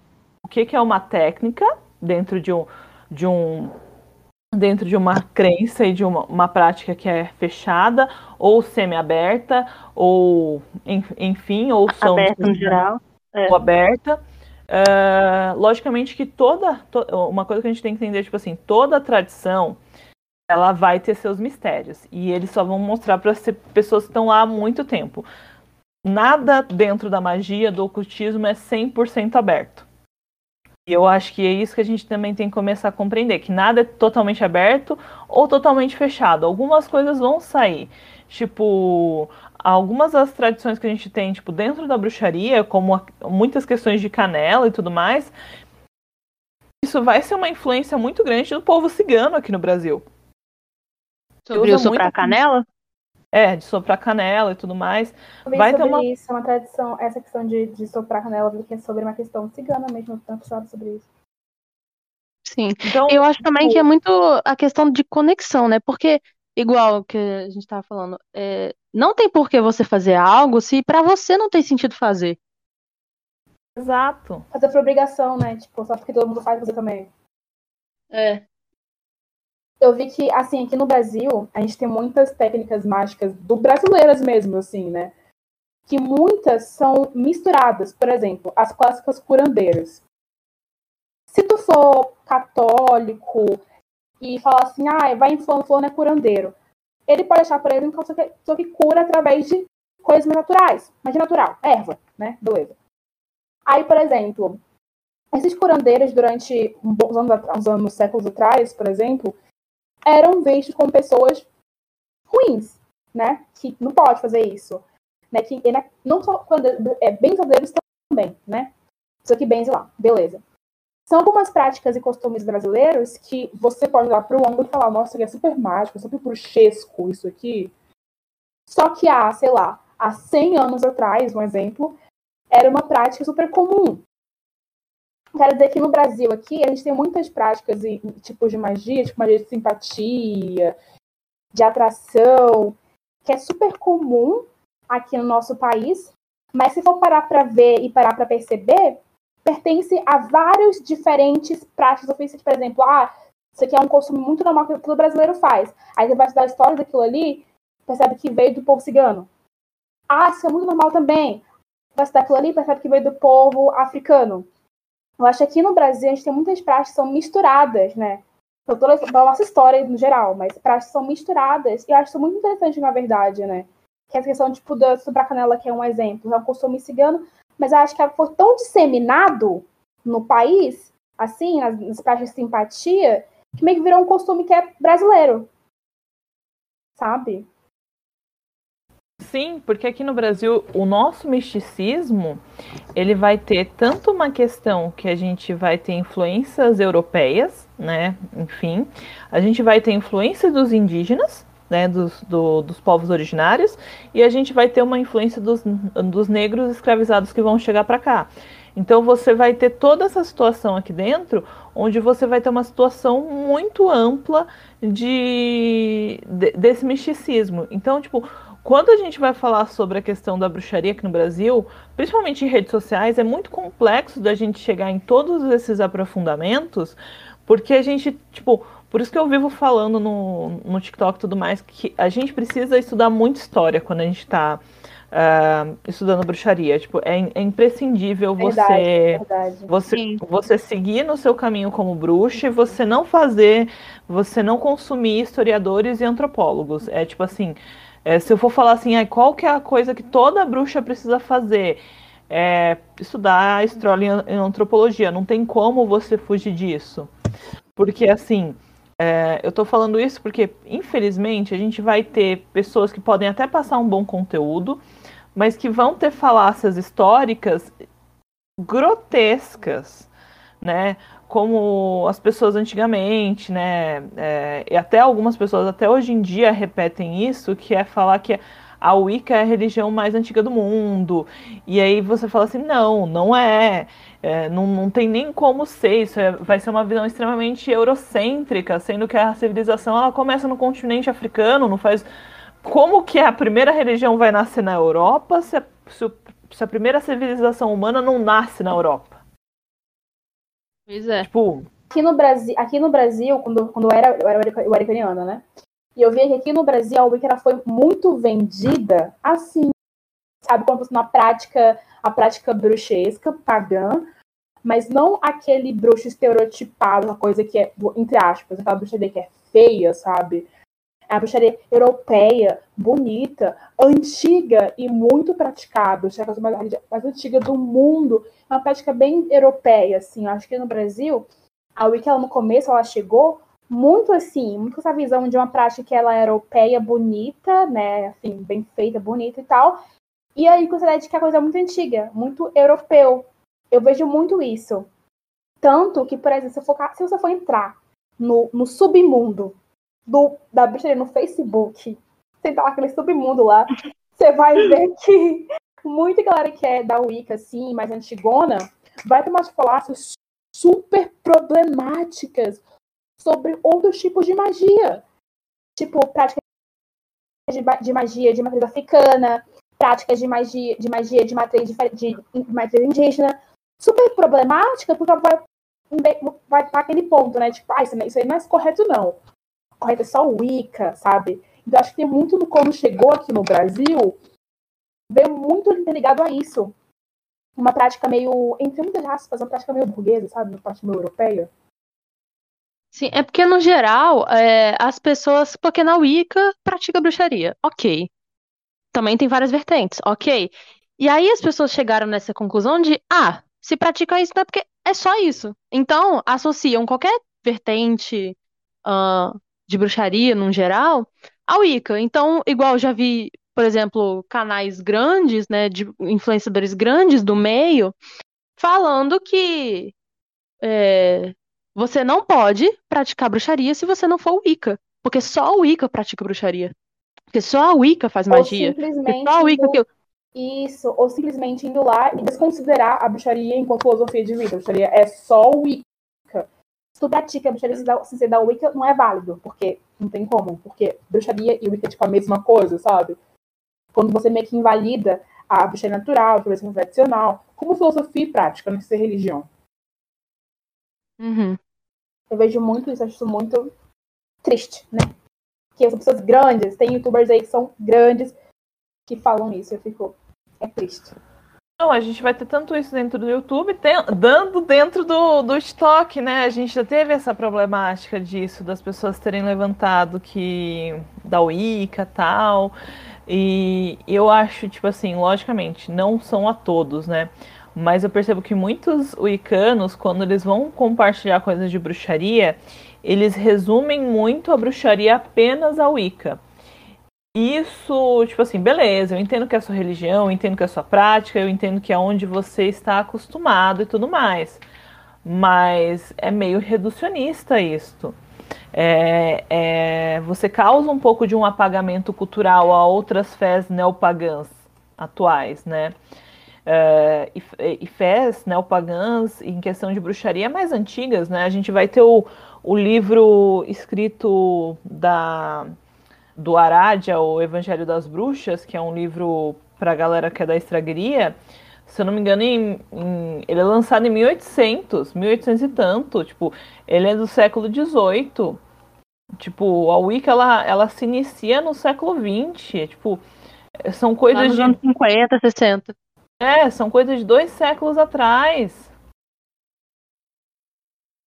O que, que é uma técnica dentro de um, de um dentro de uma crença e de uma, uma prática que é fechada ou semi-aberta ou enfim ou são aberta no geral é. ou aberta uh, logicamente que toda to, uma coisa que a gente tem que entender tipo assim toda tradição ela vai ter seus mistérios e eles só vão mostrar para pessoas que estão lá há muito tempo nada dentro da magia, do ocultismo é 100% aberto. E eu acho que é isso que a gente também tem que começar a compreender, que nada é totalmente aberto ou totalmente fechado. Algumas coisas vão sair. Tipo, algumas das tradições que a gente tem, tipo, dentro da bruxaria, como muitas questões de canela e tudo mais, isso vai ser uma influência muito grande do povo cigano aqui no Brasil. Sobre o soprar muito... canela? É, de soprar canela e tudo mais. Vai ter uma... isso, é uma tradição, essa questão de, de soprar canela, que é sobre uma questão cigana mesmo, tanto sabe sobre isso. Sim. Então, eu acho também tipo que é muito a questão de conexão, né? Porque, igual que a gente estava falando, é, não tem por que você fazer algo se para você não tem sentido fazer. Exato. Fazer por obrigação, né? Tipo, só porque todo mundo faz, você também. É eu vi que, assim, aqui no Brasil, a gente tem muitas técnicas mágicas do brasileiras mesmo, assim, né? Que muitas são misturadas. Por exemplo, as clássicas curandeiras. Se tu for católico e falar assim, ah, vai em fulano, fulano é curandeiro. Ele pode achar, por exemplo, que só que cura através de coisas mais naturais. Magia natural, erva, né? Beleza. Aí, por exemplo, esses curandeiros, durante uns anos, uns anos séculos atrás, por exemplo, eram vistos como pessoas ruins, né? Que não pode fazer isso. Né? Que não só quando é benzedeiros também, né? Isso aqui benze lá, beleza. São algumas práticas e costumes brasileiros que você pode olhar para o ângulo e falar, nossa, isso é super mágico, super bruxesco isso aqui. Só que há, sei lá, há 100 anos atrás, um exemplo, era uma prática super comum. Quero dizer que no Brasil aqui, a gente tem muitas práticas e tipos de magia, tipo magia de simpatia, de atração, que é super comum aqui no nosso país, mas se for parar para ver e parar para perceber, pertence a vários diferentes práticas ofensivas. Por exemplo, ah, isso aqui é um costume muito normal que todo brasileiro faz. Aí você vai estudar a história daquilo ali, percebe que veio do povo cigano. Ah, isso é muito normal também. Vai estudar aquilo ali, percebe que veio do povo africano. Eu acho que aqui no Brasil a gente tem muitas práticas que são misturadas, né? Então, toda a nossa história no geral, mas práticas são misturadas. E eu acho isso muito interessante, na verdade, né? Que é a questão, tipo, da canela que é um exemplo, é um costume cigano, mas eu acho que foi tão disseminado no país, assim, nas, nas práticas de simpatia, que meio que virou um costume que é brasileiro. Sabe? Sim, porque aqui no Brasil o nosso misticismo ele vai ter tanto uma questão que a gente vai ter influências europeias, né? Enfim, a gente vai ter influência dos indígenas, né? Dos, do, dos povos originários, e a gente vai ter uma influência dos, dos negros escravizados que vão chegar para cá. Então você vai ter toda essa situação aqui dentro, onde você vai ter uma situação muito ampla de, de desse misticismo. Então, tipo, quando a gente vai falar sobre a questão da bruxaria aqui no Brasil, principalmente em redes sociais, é muito complexo da gente chegar em todos esses aprofundamentos, porque a gente, tipo, por isso que eu vivo falando no, no TikTok e tudo mais, que a gente precisa estudar muito história quando a gente está uh, estudando bruxaria. Tipo, é, é imprescindível verdade, você, verdade. você você seguir no seu caminho como bruxa e você não fazer, você não consumir historiadores e antropólogos. É tipo assim, é, se eu for falar assim, qual que é a coisa que toda bruxa precisa fazer? É estudar história em antropologia. Não tem como você fugir disso. Porque assim, é, eu estou falando isso porque, infelizmente, a gente vai ter pessoas que podem até passar um bom conteúdo, mas que vão ter falácias históricas grotescas, né? Como as pessoas antigamente, né? É, e até algumas pessoas até hoje em dia repetem isso, que é falar que a Wicca é a religião mais antiga do mundo. E aí você fala assim, não, não é. é não, não tem nem como ser. Isso é, vai ser uma visão extremamente eurocêntrica, sendo que a civilização ela começa no continente africano, não faz como que a primeira religião vai nascer na Europa se a, se a primeira civilização humana não nasce na Europa? Pois é. Tipo, aqui no Brasil, aqui no Brasil quando, quando eu era, eu era uaricaniana, né? E eu vi que aqui no Brasil a Wicca ela foi muito vendida assim, sabe, como fosse uma prática, a prática bruxesca, pagã, mas não aquele bruxo estereotipado, uma coisa que é, entre aspas, aquela bruxaria que é feia, sabe? É a bruxaria europeia, bonita, antiga e muito praticada. Que é mais, mais antiga do mundo. É uma prática bem europeia, assim. Eu acho que no Brasil, a Wicca, ela, no começo, ela chegou muito assim, muito com essa visão de uma prática que ela é europeia, bonita, né? Assim, bem feita, bonita e tal. E aí com essa ideia de que a coisa é muito antiga, muito europeu. Eu vejo muito isso. Tanto que, por exemplo, se, for, se você for entrar no, no submundo do, da bruxaria no Facebook, sentar aquele submundo lá, você vai ver [laughs] que muita galera que é da Wicca, assim, mais antigona, vai ter umas falácias super problemáticas sobre outros tipos de magia. Tipo, práticas de, de magia de matriz africana, práticas de magia de, magia de, matriz, de, de matriz indígena. Super problemática, porque vai, vai aquele ponto, né? Tipo, ah, isso aí não é correto, não correta é só Wicca, sabe? Então acho que tem muito do como chegou aqui no Brasil, veio muito interligado a isso. Uma prática meio, entre muitas aspas, uma prática meio burguesa, sabe? Uma prática meio europeia. Sim, é porque no geral, é, as pessoas. Porque na Wicca pratica bruxaria, ok. Também tem várias vertentes, ok. E aí as pessoas chegaram nessa conclusão de, ah, se pratica isso, não é porque é só isso. Então, associam qualquer vertente uh, de bruxaria, num geral, a Wicca. Então, igual já vi, por exemplo, canais grandes, né, de influenciadores grandes do meio, falando que é, você não pode praticar bruxaria se você não for Wicca, porque só o Wicca pratica bruxaria. Porque só a Wicca faz magia. Ou simplesmente só a Wicca que eu... Isso, ou simplesmente indo lá e desconsiderar a bruxaria enquanto filosofia de vida. A bruxaria é só Wicca. Se tu pratica a bruxaria da Wicca, não é válido, porque não tem como. Porque bruxaria e Wicca é tipo a mesma coisa, sabe? Quando você meio que invalida a bruxaria natural, a bruxaria tradicional, como filosofia e prática, não ser religião. Uhum. Eu vejo muito isso, acho isso muito triste, né? Que são pessoas grandes, tem youtubers aí que são grandes que falam isso. Eu fico. É triste. Não, a gente vai ter tanto isso dentro do YouTube, tem, dando dentro do, do estoque, né? A gente já teve essa problemática disso, das pessoas terem levantado que da Wicca tal. E eu acho, tipo assim, logicamente, não são a todos, né? Mas eu percebo que muitos wiccanos, quando eles vão compartilhar coisas de bruxaria, eles resumem muito a bruxaria apenas à Wicca. Isso, tipo assim, beleza, eu entendo que é a sua religião, eu entendo que é a sua prática, eu entendo que é onde você está acostumado e tudo mais. Mas é meio reducionista isto. É, é, você causa um pouco de um apagamento cultural a outras fés neopagãs atuais, né? Uh, e, e fés neopagãs em questão de bruxaria mais antigas, né? A gente vai ter o, o livro escrito da, do Aradia, o Evangelho das Bruxas, que é um livro para a galera que é da estragueria. Se eu não me engano, em, em, ele é lançado em 1800, 1800 e tanto. Tipo, ele é do século XVIII. Tipo, a Wicca, ela, ela se inicia no século XX. Tipo, são coisas Lá nos de... anos 50, 60. É, são coisas de dois séculos atrás.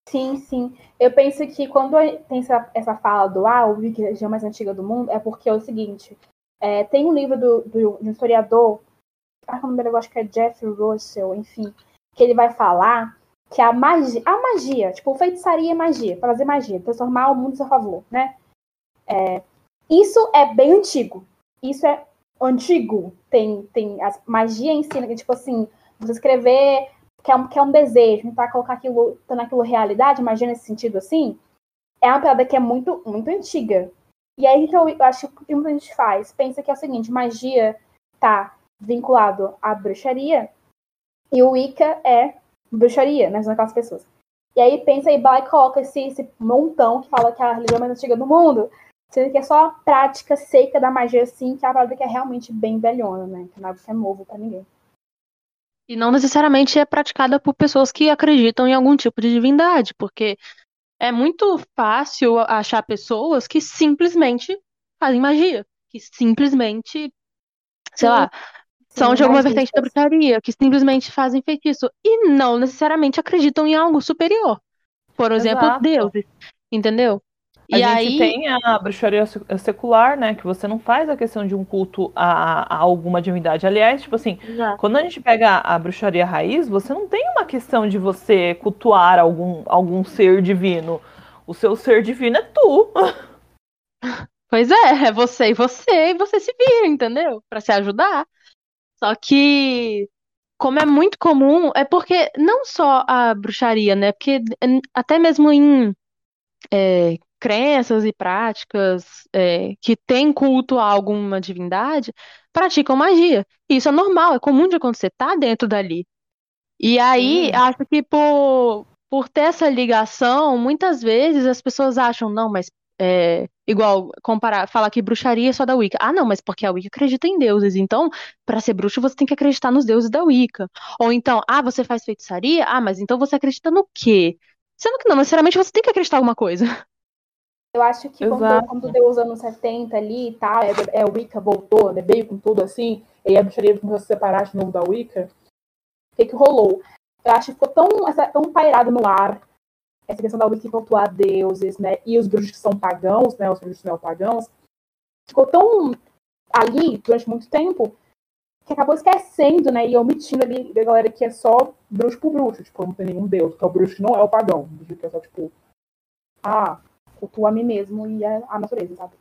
Sim, sim. Eu penso que quando tem essa, essa fala do ah, o Wiki, a região mais antiga do mundo, é porque é o seguinte: é, tem um livro do, do, de um historiador, ah, o nome dele eu acho que é Jeff Russell, enfim, que ele vai falar que a magia, a magia, tipo, feitiçaria é magia, fazer magia, transformar o mundo a seu favor, né? É, isso é bem antigo. Isso é antigo. Tem, tem a magia ensina que, tipo assim, você escrever que é um, que é um desejo, tentar colocar aquilo, tornar aquilo realidade, magia nesse sentido assim, é uma parada que é muito, muito antiga. E aí então, eu acho que o que muita gente faz, pensa que é o seguinte, magia tá vinculado à bruxaria e o Wicca é bruxaria, né? São aquelas pessoas. E aí pensa e vai e coloca esse, esse montão que fala que é a religião mais antiga do mundo, sendo que é só a prática seca da magia, assim, que é a parada que é realmente bem velhona, né? Que nada que é novo para ninguém. E não necessariamente é praticada por pessoas que acreditam em algum tipo de divindade, porque é muito fácil achar pessoas que simplesmente fazem magia, que simplesmente, sei Sim. lá, são de alguma vertente da bruxaria, que simplesmente fazem feitiço e não necessariamente acreditam em algo superior. Por exemplo, Exato. deuses, entendeu? A E gente aí, tem a bruxaria se- secular, né? Que você não faz a questão de um culto a, a alguma divindade. Aliás, tipo assim, quando a gente pega a bruxaria raiz, você não tem uma questão de você cultuar algum, algum ser divino. O seu ser divino é tu. [laughs] Pois é, é você e você, e você se vira, entendeu? Pra se ajudar. Só que, como é muito comum, é porque não só a bruxaria, né? Porque até mesmo em é, crenças e práticas é, que têm culto a alguma divindade, praticam magia. Isso é normal, é comum de acontecer, tá dentro dali. E aí, acho que por, por ter essa ligação, muitas vezes as pessoas acham, não, mas é, igual comparar, falar que bruxaria é só da Wicca. Ah, não, mas porque a Wicca acredita em deuses. Então, para ser bruxo, você tem que acreditar nos deuses da Wicca. Ou então, ah, você faz feitiçaria? Ah, mas então você acredita no quê? Sendo que não, necessariamente você tem que acreditar em alguma coisa. [laughs] Eu acho que quando, Exato. quando deu os anos 70 ali e tal, é, é, o Wicca voltou, né, veio com tudo assim, e a bruxaria começou a se separar de novo da Wicca. O que que rolou? Eu acho que ficou tão, essa- tão pairado no ar essa questão da Wicca cultuar deuses, né, e os bruxos que são pagãos, né, os bruxos neopagãos, ficou tão ali durante muito tempo que acabou esquecendo, né, e omitindo ali da galera que é só bruxo por bruxo, tipo, não tem nenhum deus, que é o bruxo que não é o pagão, o bruxo que é só, tipo, ah, cultuo a mim mesmo e a, natureza, sabe?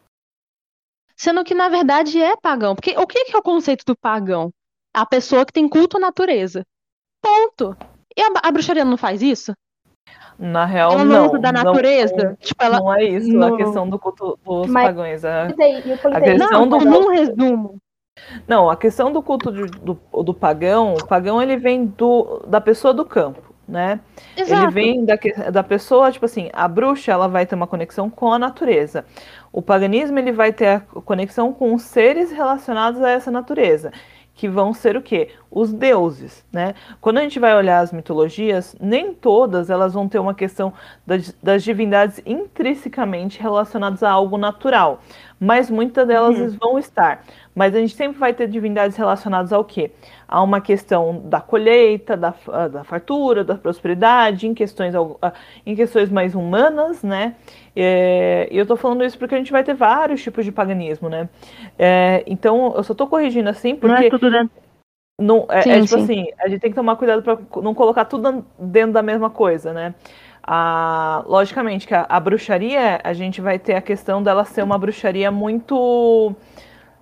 Sendo que, na verdade, é pagão. Porque o que que é o conceito do pagão? A pessoa que tem culto à natureza. Ponto. E a, a bruxaria não faz isso? Na real, ela não. usa da não- natureza. Não, tipo, ela. não é isso no- a questão do culto dos Mas- pagãos. A, o A questão Não, do- num resumo. não, a questão do culto de- do, do pagão, o pagão ele vem do, da pessoa do campo, né? Ele Exato. vem da, da pessoa, tipo assim, a bruxa ela vai ter uma conexão com a natureza. O paganismo ele vai ter a conexão com os seres relacionados a essa natureza, que vão ser o quê? Os deuses, né? Quando a gente vai olhar as mitologias, nem todas elas vão ter uma questão das, das divindades intrinsecamente relacionadas a algo natural, mas muitas delas Uhum. vão estar. Mas a gente sempre vai ter divindades relacionadas ao quê? A uma questão da colheita, da, ah, da fartura, da prosperidade, em questões, ah, em questões mais humanas, né? É, E eu tô falando isso porque a gente vai ter vários tipos de paganismo, né? É, então, eu só tô corrigindo assim Não é porque tudo dentro. não, é, Sim, é tipo sim. assim, a gente tem que tomar cuidado para não colocar tudo dentro da mesma coisa, né? Ah, logicamente que a, a bruxaria, a gente vai ter a questão dela ser uma bruxaria muito.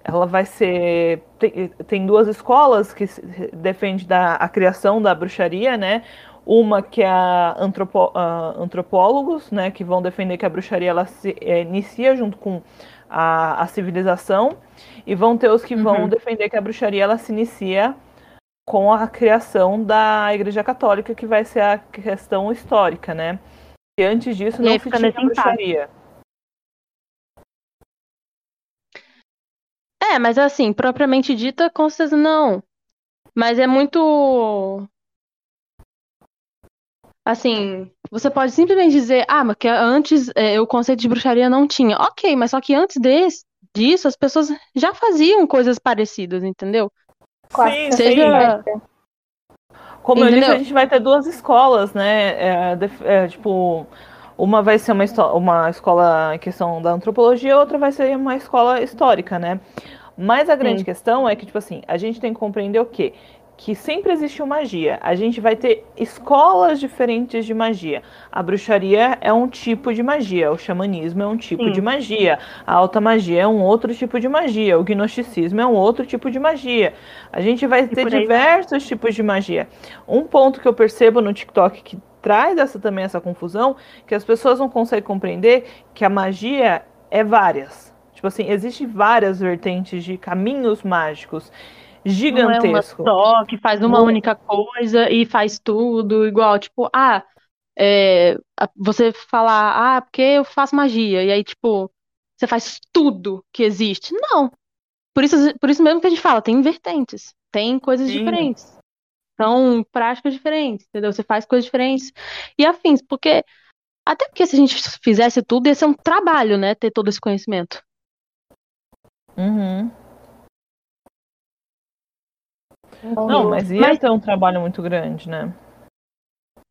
Ela vai ser. Tem, tem duas escolas que defendem da, a criação da bruxaria, né? Uma que é a antropo, a antropólogos, né? Que vão defender que a bruxaria ela se eh, inicia junto com a, a civilização. E vão ter os que vão Uhum. defender que a bruxaria ela se inicia com a criação da Igreja Católica, que vai ser a questão histórica, né? E antes disso E não se tinha bruxaria. É, mas assim, propriamente dita, com certeza não. Mas é muito. Assim, você pode simplesmente dizer, ah, mas que antes é, o conceito de bruxaria não tinha. Ok, mas só que antes desse, disso, as pessoas já faziam coisas parecidas, entendeu? Sim, Seja- sim. Como eu disse, Entendeu? a gente vai ter duas escolas, né? É, é, tipo, uma vai ser uma, uma escola em questão da antropologia, outra vai ser uma escola histórica, né? Mas a grande Sim. questão é que, tipo assim, a gente tem que compreender o quê? Que sempre existiu magia. A gente vai ter escolas diferentes de magia. A bruxaria é um tipo de magia, o xamanismo é um tipo Sim. de magia, a alta magia é um outro tipo de magia, o gnosticismo é um outro tipo de magia. A gente vai ter diversos tipos de magia. Um ponto que eu percebo no TikTok que traz essa também essa confusão, que as pessoas não conseguem compreender que a magia é várias. Tipo assim, existem várias vertentes de caminhos mágicos Não é uma só que faz uma Não. única coisa e faz tudo igual, tipo, ah, é, você falar, ah, porque eu faço magia, e aí, tipo, você faz tudo que existe. Não. Por isso, por isso mesmo que a gente fala, tem vertentes, tem coisas Sim. diferentes. São práticas diferentes, entendeu? Você faz coisas diferentes e afins, porque até porque se a gente fizesse tudo, ia ser um trabalho, né? Ter todo esse conhecimento. Uhum. Não, mas ia Mas- ter um trabalho muito grande, né?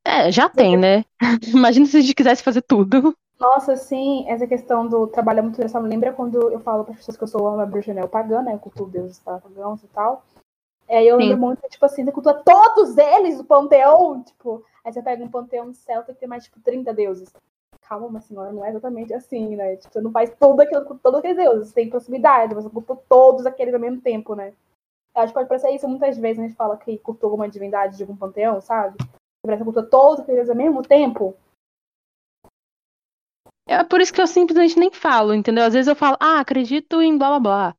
É, já tem, né? [laughs] Imagina se a gente quisesse fazer tudo. Nossa, sim, essa questão do trabalho é muito interessante. Lembra quando eu falo para as pessoas que eu sou uma bruxa neopagã, né? Eu cultuo deuses pagãos e tal. É, eu lembro Sim. muito, tipo assim, você cultua todos eles do panteão. Tipo, aí você pega um panteão celta que tem mais, tipo, 30 deuses. Calma, senhora, não é exatamente assim, né? Tipo, você não faz tudo aquilo com todos aqueles deuses. Você tem proximidade, você cultua todos aqueles ao mesmo tempo, né? Eu acho que pode parecer isso muitas vezes a gente fala que cultua alguma divindade de algum panteão, sabe? Que cultua todos aqueles deuses ao mesmo tempo. É por isso que eu simplesmente nem falo, entendeu? Às vezes eu falo, ah, acredito em blá blá blá.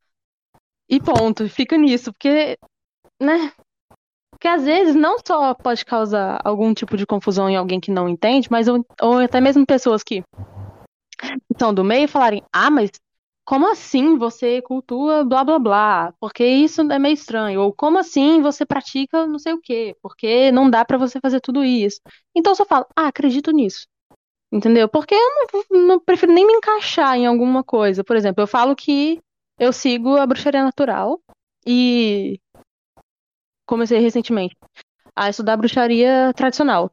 E ponto, fica nisso, porque, né? Porque às vezes não só pode causar algum tipo de confusão em alguém que não entende, mas ou, ou até mesmo pessoas que são do meio falarem, ah, mas como assim você cultua blá blá blá? Porque isso é meio estranho. Ou como assim você pratica não sei o quê? Porque não dá pra você fazer tudo isso. Então eu só falo, ah, acredito nisso. Entendeu? Porque eu não, não prefiro nem me encaixar em alguma coisa. Por exemplo, eu falo que eu sigo a bruxaria natural e comecei recentemente a estudar bruxaria tradicional.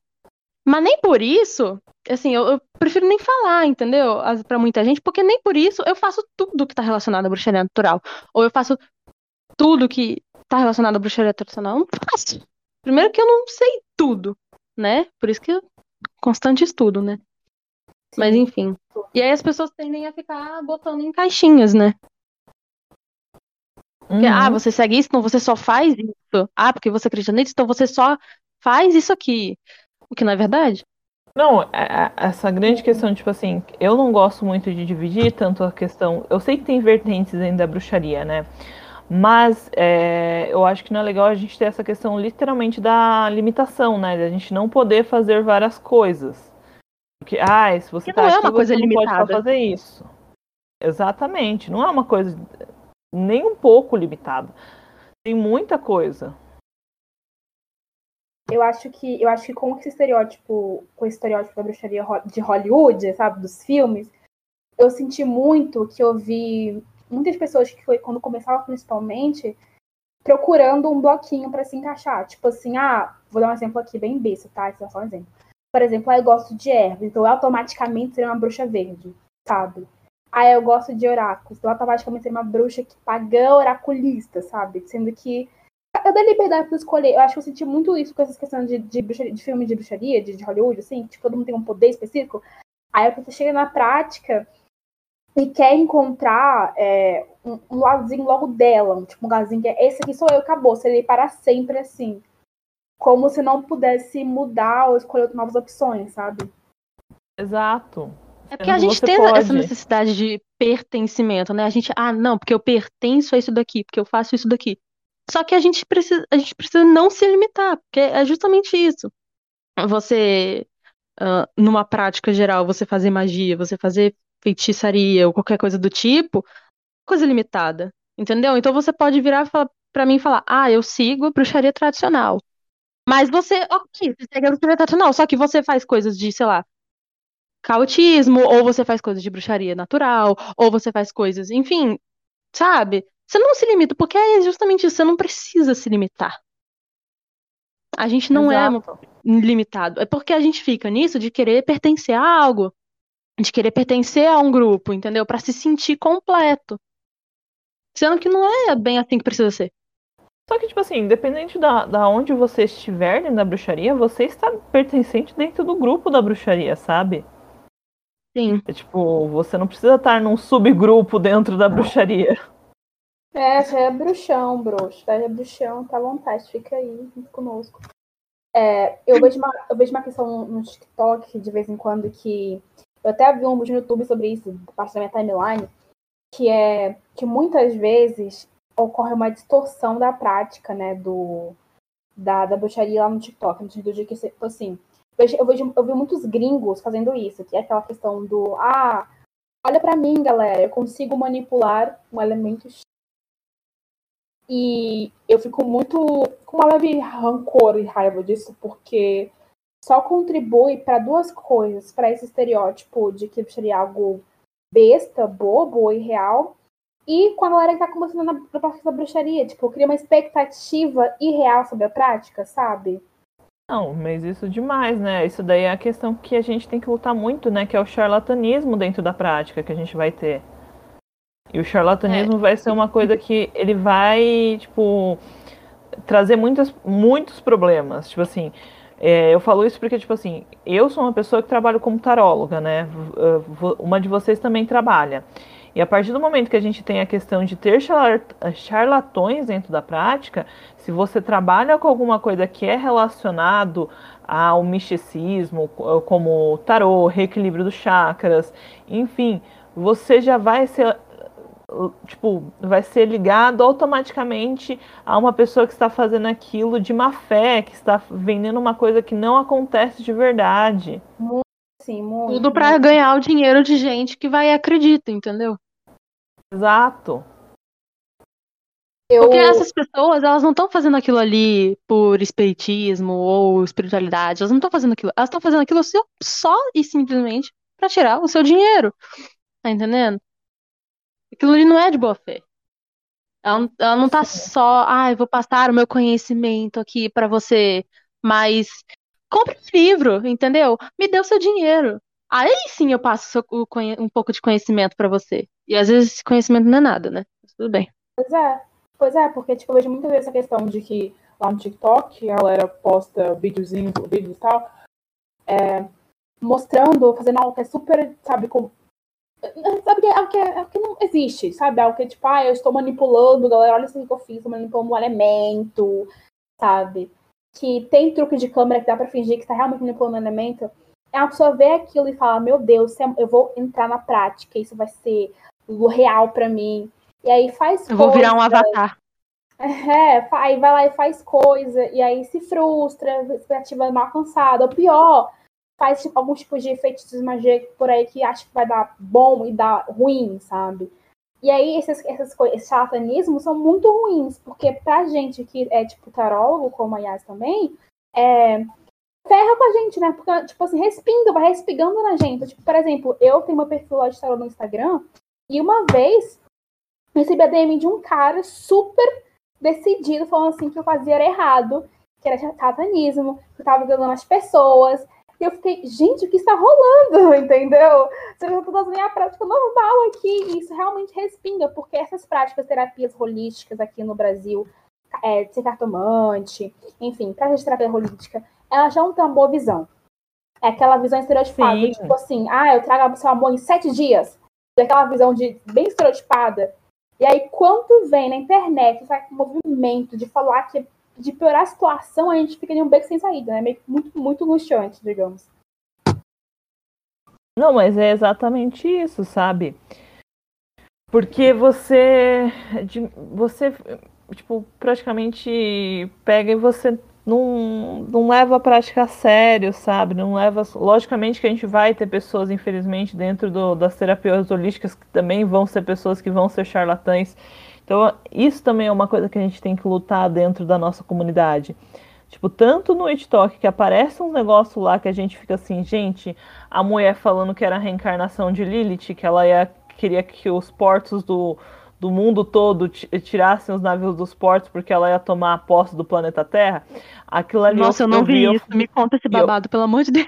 Mas nem por isso, assim, eu, eu prefiro nem falar, entendeu? Pra muita gente, porque nem por isso eu faço tudo que tá relacionado à bruxaria natural. Ou eu faço tudo que tá relacionado à bruxaria tradicional. Eu não faço. Primeiro que eu não sei tudo, né? Por isso que eu constante estudo, né? Mas enfim. E aí as pessoas tendem a ficar botando em caixinhas, né? Porque, ah, Uhum. você segue isso, então você só faz isso. Ah, porque você acredita nisso, então você só faz isso aqui. O que não é verdade. Não, é, é, essa grande questão, tipo assim, eu não gosto muito de dividir tanto a questão. Eu sei que tem vertentes dentro da bruxaria, né? Mas é, eu acho que não é legal a gente ter essa questão literalmente da limitação, né? Da gente não poder fazer várias coisas. Porque, ah, se você Porque tá não aqui, é uma coisa limitada. pode fazer isso. Exatamente, não é uma coisa nem um pouco limitada. Tem muita coisa. Eu acho que eu acho que com esse estereótipo, com esse estereótipo da bruxaria de Hollywood, sabe, dos filmes, eu senti muito que eu vi muitas pessoas que foi quando começava principalmente procurando um bloquinho para se encaixar, tipo assim, ah, vou dar um exemplo aqui bem besta, tá? Esse é só um exemplo. Por exemplo, ah, eu gosto de ervas, então eu automaticamente seria uma bruxa verde, sabe? Ah, eu gosto de oráculos, então automaticamente seria uma bruxa que pagã oraculista, sabe? Sendo que eu dei liberdade pra escolher. Eu acho que eu senti muito isso com essas questões de, de, bruxaria, de filme de bruxaria, de, de Hollywood, assim, tipo, todo mundo tem um poder específico. Aí você chega na prática e quer encontrar é, um, um ladozinho logo dela, um, tipo um lugarzinho que é esse aqui sou eu, acabou, seria para sempre assim. Como se não pudesse mudar ou escolher novas opções, sabe? Exato. É porque a gente tem pode. essa necessidade de pertencimento, né? A gente, ah, não, porque eu pertenço a isso daqui, porque eu faço isso daqui. Só que a gente precisa, a gente precisa não se limitar, porque é justamente isso. Você, ah, numa prática geral, você fazer magia, você fazer feitiçaria ou qualquer coisa do tipo, coisa limitada, entendeu? Então você pode virar pra mim e falar, ah, eu sigo a bruxaria tradicional. Mas você, ok, você segue a bruxaria tradicional, só que você faz coisas de, sei lá, caotismo, ou você faz coisas de bruxaria natural, ou você faz coisas, enfim, sabe? Você não se limita, porque é justamente isso, você não precisa se limitar. A gente não Exato. é limitado. É porque a gente fica nisso de querer pertencer a algo, de querer pertencer a um grupo, entendeu? Pra se sentir completo. Sendo que não é bem assim que precisa ser. Só que, tipo assim, independente da, da onde você estiver dentro da bruxaria, você está pertencente dentro do grupo da bruxaria, sabe? Sim. É tipo, você não precisa estar num subgrupo dentro da bruxaria. É, você é bruxão, bruxo. Tá? É bruxão, tá à vontade, fica aí junto conosco. É, eu, vejo uma, eu vejo uma questão no TikTok de vez em quando que. Eu até vi um vídeo no YouTube sobre isso, parte da minha timeline, que é que muitas vezes ocorre uma distorção da prática, né, do, da, da bruxaria lá no TikTok, no sentido de que, tipo assim, eu vejo, eu vi muitos gringos fazendo isso, que é aquela questão do, ah, olha pra mim, galera, eu consigo manipular um elemento X. E eu fico muito com uma leve rancor e raiva disso, porque só contribui para duas coisas, para esse estereótipo de que seria algo besta, bobo, irreal, e com a galera que tá começando na, na prática da bruxaria, tipo, cria uma expectativa irreal sobre a prática, sabe? Não, mas isso demais, né? Isso daí é a questão que a gente tem que lutar muito, né? Que é o charlatanismo dentro da prática que a gente vai ter. E o charlatanismo vai ser uma coisa que ele vai, tipo, trazer muitos, muitos problemas. Tipo assim, é, eu falo isso porque, tipo assim, eu sou uma pessoa que trabalho como taróloga, né? V- Uma de vocês também trabalha. E a partir do momento que a gente tem a questão de ter charla- charlatões dentro da prática, se você trabalha com alguma coisa que é relacionado ao misticismo, co- como tarô, reequilíbrio dos chakras, enfim, você já vai ser tipo, vai ser ligado automaticamente a uma pessoa que está fazendo aquilo de má fé, que está vendendo uma coisa que não acontece de verdade. Sim, muito. Tudo pra ganhar o dinheiro de gente que vai e acredita, entendeu? Exato. Eu, Porque essas pessoas, elas não estão fazendo aquilo ali por espiritismo ou espiritualidade, elas não estão fazendo aquilo, elas estão fazendo aquilo só, só e simplesmente pra tirar o seu dinheiro. Tá entendendo? Aquilo ali não é de boa fé. Ela, não- ela não tá só, ai, vou passar o meu conhecimento aqui pra você, mas compre um livro, entendeu? Me dê o seu dinheiro. Aí sim eu passo um pouco de conhecimento pra você. E às vezes esse conhecimento não é nada, né? Mas tudo bem. Pois é, pois é, porque tipo, eu vejo muitas vezes essa questão de que lá no TikTok a galera posta videozinhos, vídeos e tal, é, mostrando, fazendo algo que é super, sabe, com, sabe, que é algo que, é, que não existe, sabe? Algo que é tipo, ah, eu estou manipulando, galera, olha isso que eu fiz, estou manipulando um elemento, sabe? Que tem truque de câmera que dá pra fingir que tá realmente manipulando um elemento. a pessoa vê aquilo e fala, meu Deus, é, eu vou entrar na prática, isso vai ser o real para mim. E aí faz Eu vou coisa, virar um avatar. É, aí vai lá e faz coisa, e aí se frustra, expectativa mal alcançada. Ou pior, faz tipo, alguns tipos de efeitos de magia por aí que acha que vai dar bom e dá ruim, sabe? E aí esses, essas coisas, esse charlatanismo são muito ruins, porque pra gente que é tipo tarólogo, como a Yas também, é, ferra com a gente, né? Porque, tipo assim, respinga, vai respingando na gente. Tipo, por exemplo, eu tenho meu perfil lá de tarô no Instagram, e uma vez recebi a DM de um cara super decidido, falando assim que eu fazia era errado, que era satanismo, que eu tava enganando as pessoas. E eu fiquei, gente, o que está rolando? [laughs] Entendeu? Você já tá dando a prática normal aqui. E isso realmente respinga, porque essas práticas, terapias holísticas aqui no Brasil, é, ser cartomante, enfim, práticas de terapia holística, elas já não têm uma boa visão. É aquela visão estereotipada, Sim. tipo assim, ah, eu trago o seu amor em sete dias. Daquela visão de bem estereotipada. E aí, quando vem na internet esse movimento de falar que de piorar a situação, a gente fica de um beco sem saída, né? Meio, muito, muito angustiante, digamos. Não, mas é exatamente isso, sabe? Porque você, você, tipo, praticamente pega e você não, não leva a prática a sério, sabe? Não leva. Logicamente que a gente vai ter pessoas, infelizmente, dentro do, das terapias holísticas que também vão ser pessoas que vão ser charlatães. Então, isso também é uma coisa que a gente tem que lutar dentro da nossa comunidade. Tipo, tanto no TikTok que aparece um negócio lá que a gente fica assim, gente, a mulher falando que era a reencarnação de Lilith, que ela ia, queria que os portos do, do mundo todo tirassem os navios dos portos porque ela ia tomar a posse do planeta Terra. Aquilo ali Nossa, eu, eu não vi isso. Me conta esse babado, eu... pelo amor de Deus.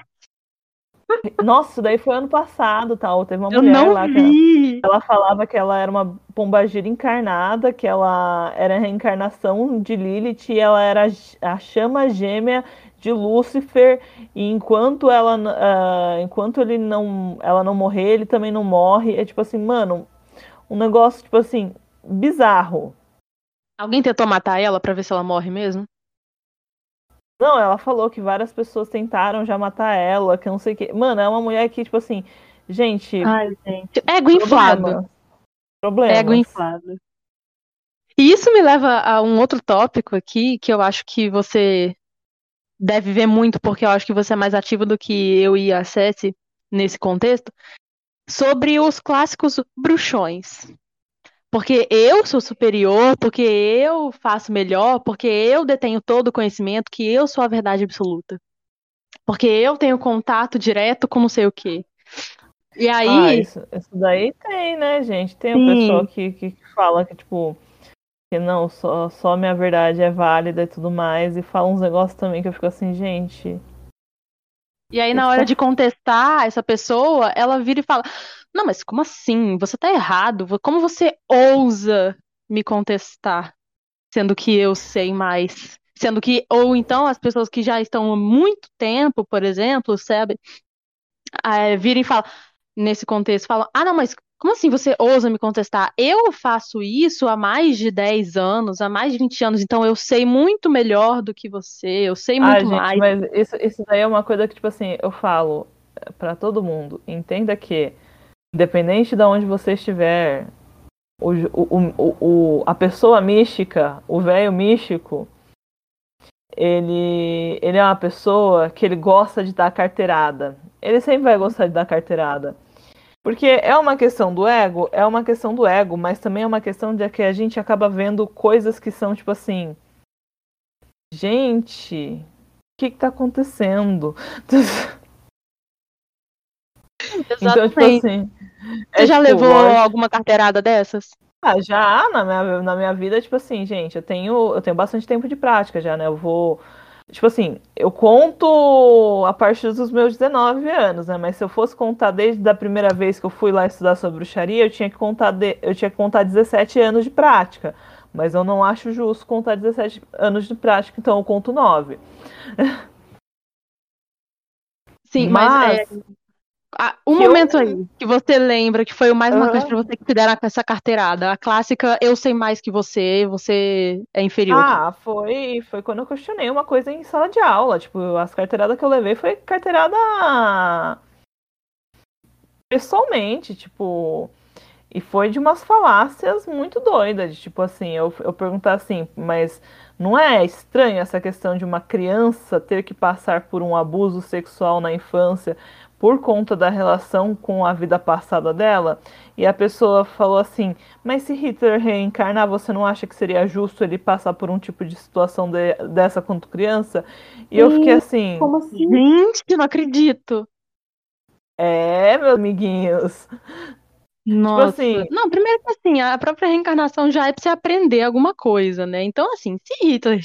Nossa, isso daí foi ano passado, tal. Teve uma eu mulher lá que ela, ela, falava que ela era uma pombagira encarnada, que ela era a reencarnação de Lilith e ela era a chama gêmea de Lúcifer. E enquanto ela, uh, enquanto ele não, ela não morrer, ele também não morre. É tipo assim, mano, um negócio tipo assim bizarro. Alguém tentou matar ela para ver se ela morre mesmo? Não, ela falou que várias pessoas tentaram já matar ela, que não sei o que. Mano, é uma mulher que, tipo assim, gente. Ai, gente. Ego inflado. Problema. Ego inflado. E isso me leva a um outro tópico aqui, que eu acho que você deve ver muito, porque eu acho que você é mais ativo do que eu e a Ceci nesse contexto, sobre os clássicos bruxões. Porque eu sou superior, porque eu faço melhor, porque eu detenho todo o conhecimento, que eu sou a verdade absoluta. Porque eu tenho contato direto com não sei o quê. E aí. Ah, isso, isso daí tem, né, gente? Tem uma pessoa que, que fala que, tipo, que não, só, só minha verdade é válida e tudo mais, e fala uns negócios também que eu fico assim, gente. E aí, na hora de contestar essa pessoa, ela vira e fala: não, mas como assim? Você tá errado. Como você ousa me contestar, sendo que eu sei mais? Sendo que, ou então as pessoas que já estão há muito tempo, por exemplo, sabe, é, virem e falam, nesse contexto, falam, ah, não, mas como assim você ousa me contestar? Eu faço isso há mais de 10 anos, há mais de 20 anos, então eu sei muito melhor do que você, eu sei muito ah, gente, mais. Mas isso, isso daí é uma coisa que, tipo assim, eu falo para todo mundo, entenda que Independente de onde você estiver, o, o, o, a pessoa mística, o velho místico, ele, ele é uma pessoa que ele gosta de dar carteirada. Ele sempre vai gostar de dar carteirada. Porque é uma questão do ego, é uma questão do ego, mas também é uma questão de que a gente acaba vendo coisas que são tipo assim. Gente, o que, que tá acontecendo? [laughs] Exatamente. Então, tipo assim. Você é, já tipo, levou lógico... alguma carteirada dessas? Ah, já na minha, na minha vida, tipo assim, gente, eu tenho, eu tenho bastante tempo de prática já, né? Eu vou. Tipo assim, eu conto a partir dos meus 19 anos, né? Mas se eu fosse contar desde a primeira vez que eu fui lá estudar sobre bruxaria, eu tinha que contar, de, eu tinha que contar 17 anos de prática. Mas eu não acho justo contar 17 anos de prática, então eu conto 9. Sim, mas, mas é Ah, um Que momento eu- aí que você lembra que foi o mais marcante Aham. pra você que se deram com essa carteirada. A clássica, eu sei mais que você, você é inferior. Ah, foi, foi quando eu questionei uma coisa em sala de aula. Tipo, as carteiradas que eu levei foi carteirada pessoalmente, tipo. E foi de umas falácias muito doidas. De, tipo assim, eu, eu perguntar assim, mas não é estranho essa questão de uma criança ter que passar por um abuso sexual na infância por conta da relação com a vida passada dela? E a pessoa falou assim: Mas se Hitler reencarnar, você não acha que seria justo ele passar por um tipo de situação de- dessa quanto criança? E eu fiquei assim: Como assim? Gente, não acredito. É, meus amiguinhos. Nossa. assim- Não, primeiro que assim, a própria reencarnação já é pra você aprender alguma coisa, né? Então, assim, se Hitler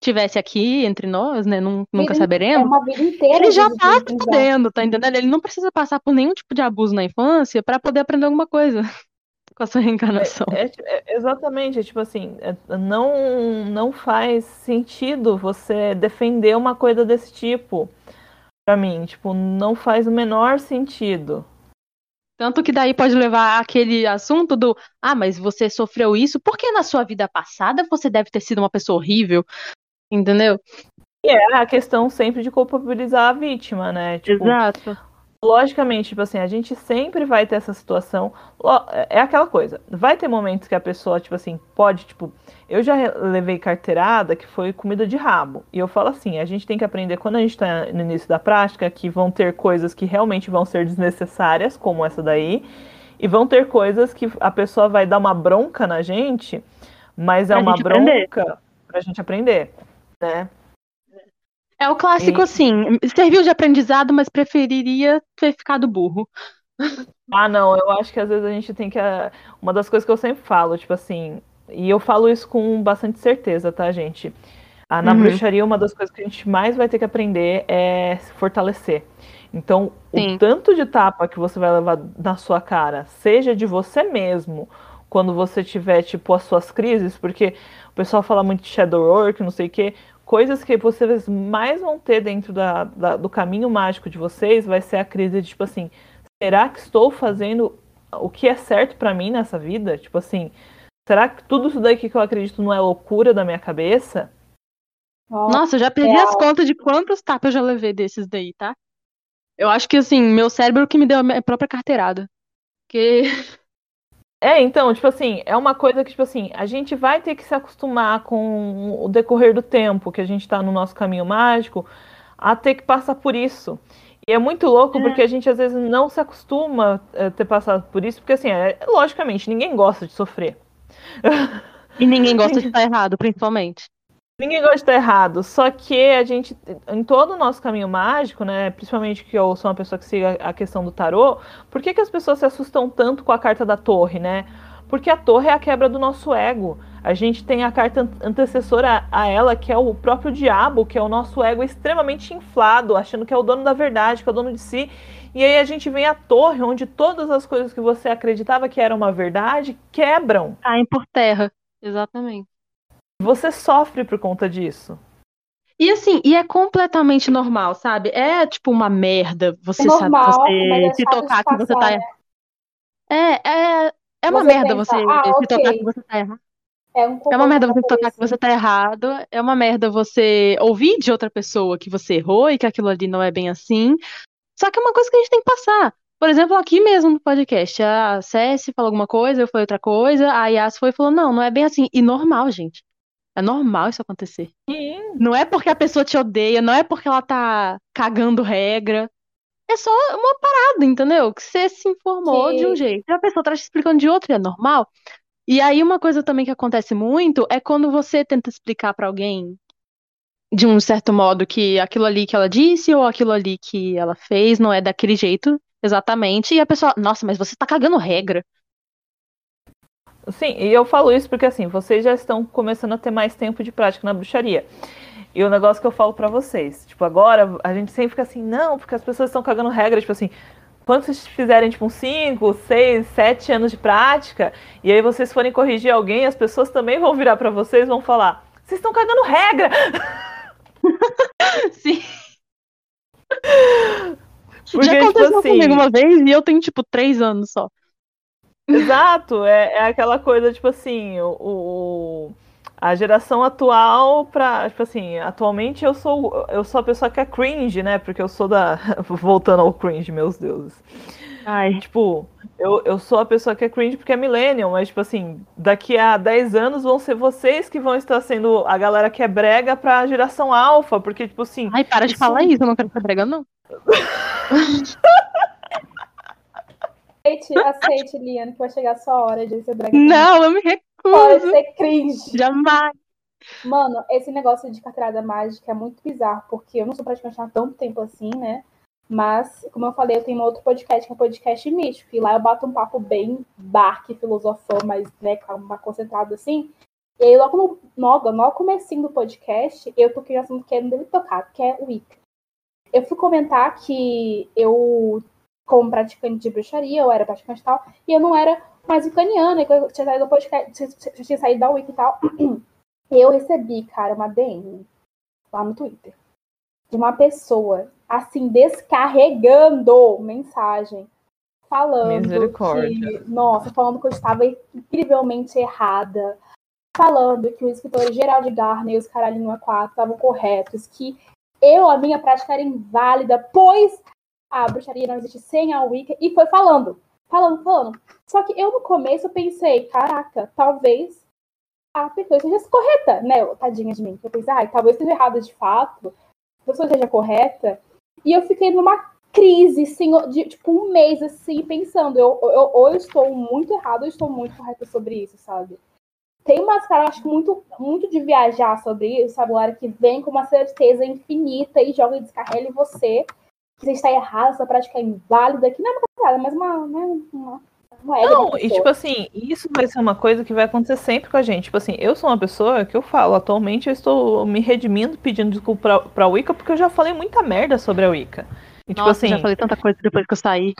tivesse aqui entre nós, né? nun- Nunca Ele- É saberemos. uma vida inteira. Ele já tá fudendo, tá entendendo? Ele não precisa passar por nenhum tipo de abuso na infância pra poder aprender alguma coisa [laughs] com a sua reencarnação. É, é- exatamente, é tipo assim, é- não, não faz sentido você defender uma coisa desse tipo. Pra mim, tipo, não faz o menor sentido. Tanto que daí pode levar aquele assunto do, ah, mas você sofreu isso porque na sua vida passada você deve ter sido uma pessoa horrível, entendeu? E é a questão sempre de culpabilizar a vítima, né? Tipo, Exato. logicamente, tipo assim, a gente sempre vai ter essa situação. Lo- É aquela coisa. Vai ter momentos que a pessoa, tipo assim, pode, tipo, eu já levei carteirada que foi comida de rabo. E eu falo assim, a gente tem que aprender quando a gente tá no início da prática que vão ter coisas que realmente vão ser desnecessárias, como essa daí, e vão ter coisas que a pessoa vai dar uma bronca na gente, mas é Pra uma gente aprender. bronca pra gente aprender, né? É o clássico E- assim, serviu de aprendizado, mas preferiria ter ficado burro. Ah, não, eu acho que às vezes a gente tem que. ah, Uma das coisas que eu sempre falo, tipo assim, e eu falo isso com bastante certeza, tá, gente? Ah, na Uhum. bruxaria, uma das coisas que a gente mais vai ter que aprender é se fortalecer. Então, Sim. o tanto de tapa que você vai levar na sua cara, seja de você mesmo, quando você tiver, tipo, as suas crises, porque o pessoal fala muito de shadow work, não sei o quê, coisas que vocês mais vão ter dentro da, da- do caminho mágico de vocês vai ser a crise de, tipo assim, será que estou fazendo o que é certo pra mim nessa vida? Tipo assim, será que tudo isso daqui que eu acredito não é loucura da minha cabeça? Nossa, eu já perdi real. as contas de quantos tapas eu já levei desses daí, tá? Eu acho que assim, meu cérebro que me deu a minha própria carteirada. Porque É, então, tipo assim, é uma coisa que, tipo assim, a gente vai ter que se acostumar com o decorrer do tempo que a gente tá no nosso caminho mágico a ter que passar por isso. E é muito louco É. porque a gente às vezes não se acostuma a ter passado por isso, porque assim, é, logicamente, ninguém gosta de sofrer. E ninguém [laughs] gosta de estar errado, principalmente. Ninguém gosta errado, só que a gente, em todo o nosso caminho mágico, né, principalmente que eu sou uma pessoa que siga a questão do tarô, por que, que as pessoas se assustam tanto com a carta da torre, né? Porque a torre é a quebra do nosso ego. A gente tem a carta an- antecessora a ela, que é o próprio diabo, que é o nosso ego extremamente inflado, achando que é o dono da verdade, que é o dono de si. E aí a gente vem a torre, onde todas as coisas que você acreditava que eram uma verdade quebram. Caem por terra. Exatamente. Você sofre por conta disso. E assim, e é completamente normal, sabe? É tipo uma merda você É sabe normal, você mas é se tocar que você tá errado. É, é, é uma Você merda pensa, você ah, se ok. tocar que você tá errado. É, um É uma merda você comportamento tocar que você tá errado. É uma merda você ouvir de outra pessoa que você errou e que aquilo ali não é bem assim. Só que é uma coisa que a gente tem que passar. Por exemplo, aqui mesmo no podcast, a Cessi falou alguma coisa, eu falei outra coisa, a Yas foi e falou: não, não é bem assim. E normal, gente. É normal isso acontecer. Sim. Não é porque a pessoa te odeia, não é porque ela tá cagando regra. É só uma parada, entendeu? Que você se informou de um Sim. jeito. E a pessoa tá te explicando de outro e é normal. E aí, uma coisa também que acontece muito é quando você tenta explicar pra alguém de um certo modo que aquilo ali que ela disse ou aquilo ali que ela fez não é daquele jeito exatamente. E a pessoa, nossa, mas você tá cagando regra. Sim, e eu falo isso porque assim, vocês já estão começando a ter mais tempo de prática na bruxaria. E o negócio que eu falo pra vocês, tipo, agora a gente sempre fica assim, não, porque as pessoas estão cagando regra, tipo assim, quando vocês fizerem tipo uns 5, 6, 7 anos de prática, e aí vocês forem corrigir alguém, as pessoas também vão virar pra vocês e vão falar: "Vocês estão cagando regra". [laughs] Sim. Porque, Já tipo aconteceu assim, comigo uma vez e eu tenho, tipo, três anos só. Exato, é, é aquela coisa, tipo assim, o, o- a geração atual pra, tipo assim, atualmente eu sou eu sou a pessoa que é cringe, né? Porque eu sou da [laughs] voltando ao cringe, meus deuses. Ai. Tipo, eu, eu sou a pessoa que é cringe porque é millennial, mas tipo assim, daqui a 10 anos vão ser vocês que vão estar sendo a galera que é brega pra geração alfa, porque tipo assim, Ai, para de falar isso, eu não quero ser brega, não. [laughs] Aceite, aceite, Liane, que vai chegar a sua hora de ser brega. Não, eu me recuso. ser cringe. Jamais. Mano, esse negócio de carteirada mágica é muito bizarro, porque eu não sou praticante há tanto tempo assim, né? Mas, como eu falei, eu tenho um outro podcast, que é o podcast místico, e lá eu bato um papo bem barque, filosofão, mas, né, mais concentrado assim. E aí, logo no, logo, no comecinho do podcast, eu toquei no assunto que eu não deve tocar, que é o Wicca. Eu fui comentar que eu, como praticante de bruxaria, eu era praticante e tal, e eu não era mais ucraniana, que eu tinha saído do podcast, eu tinha saído da Wicca e tal. [clears throat] Eu recebi, cara, uma DM lá no Twitter de uma pessoa assim descarregando mensagem falando que, nossa, falando que eu estava incrivelmente errada, falando que o escritor Gerald Garner e os caralhinho A4 estavam corretos, que eu, a minha prática era inválida, pois a bruxaria não existe sem a Wicca, e foi falando, falando, falando. Só que eu no começo pensei, caraca, talvez a pessoa seja correta, né? Tadinha de mim. Eu pensei, ai, talvez seja errada de fato, a pessoa seja correta. E eu fiquei numa crise, assim, de tipo um mês, assim, pensando, eu, eu, ou eu estou muito errada ou eu estou muito correta sobre isso, sabe? Tem umas caras, acho que muito, muito de viajar sobre isso, sabe, que vem com uma certeza infinita e joga e descarrega em você, você está errado, sua prática é inválida, que não é uma coisa, mas uma, né, uma, Não, e tipo assim, isso vai ser uma coisa que vai acontecer sempre com a gente. Tipo assim, eu sou uma pessoa que eu falo, atualmente eu estou me redimindo, pedindo desculpa pra, pra Wicca, porque eu já falei muita merda sobre a Wicca. E tipo Nossa, assim, já falei tanta coisa depois que eu saí.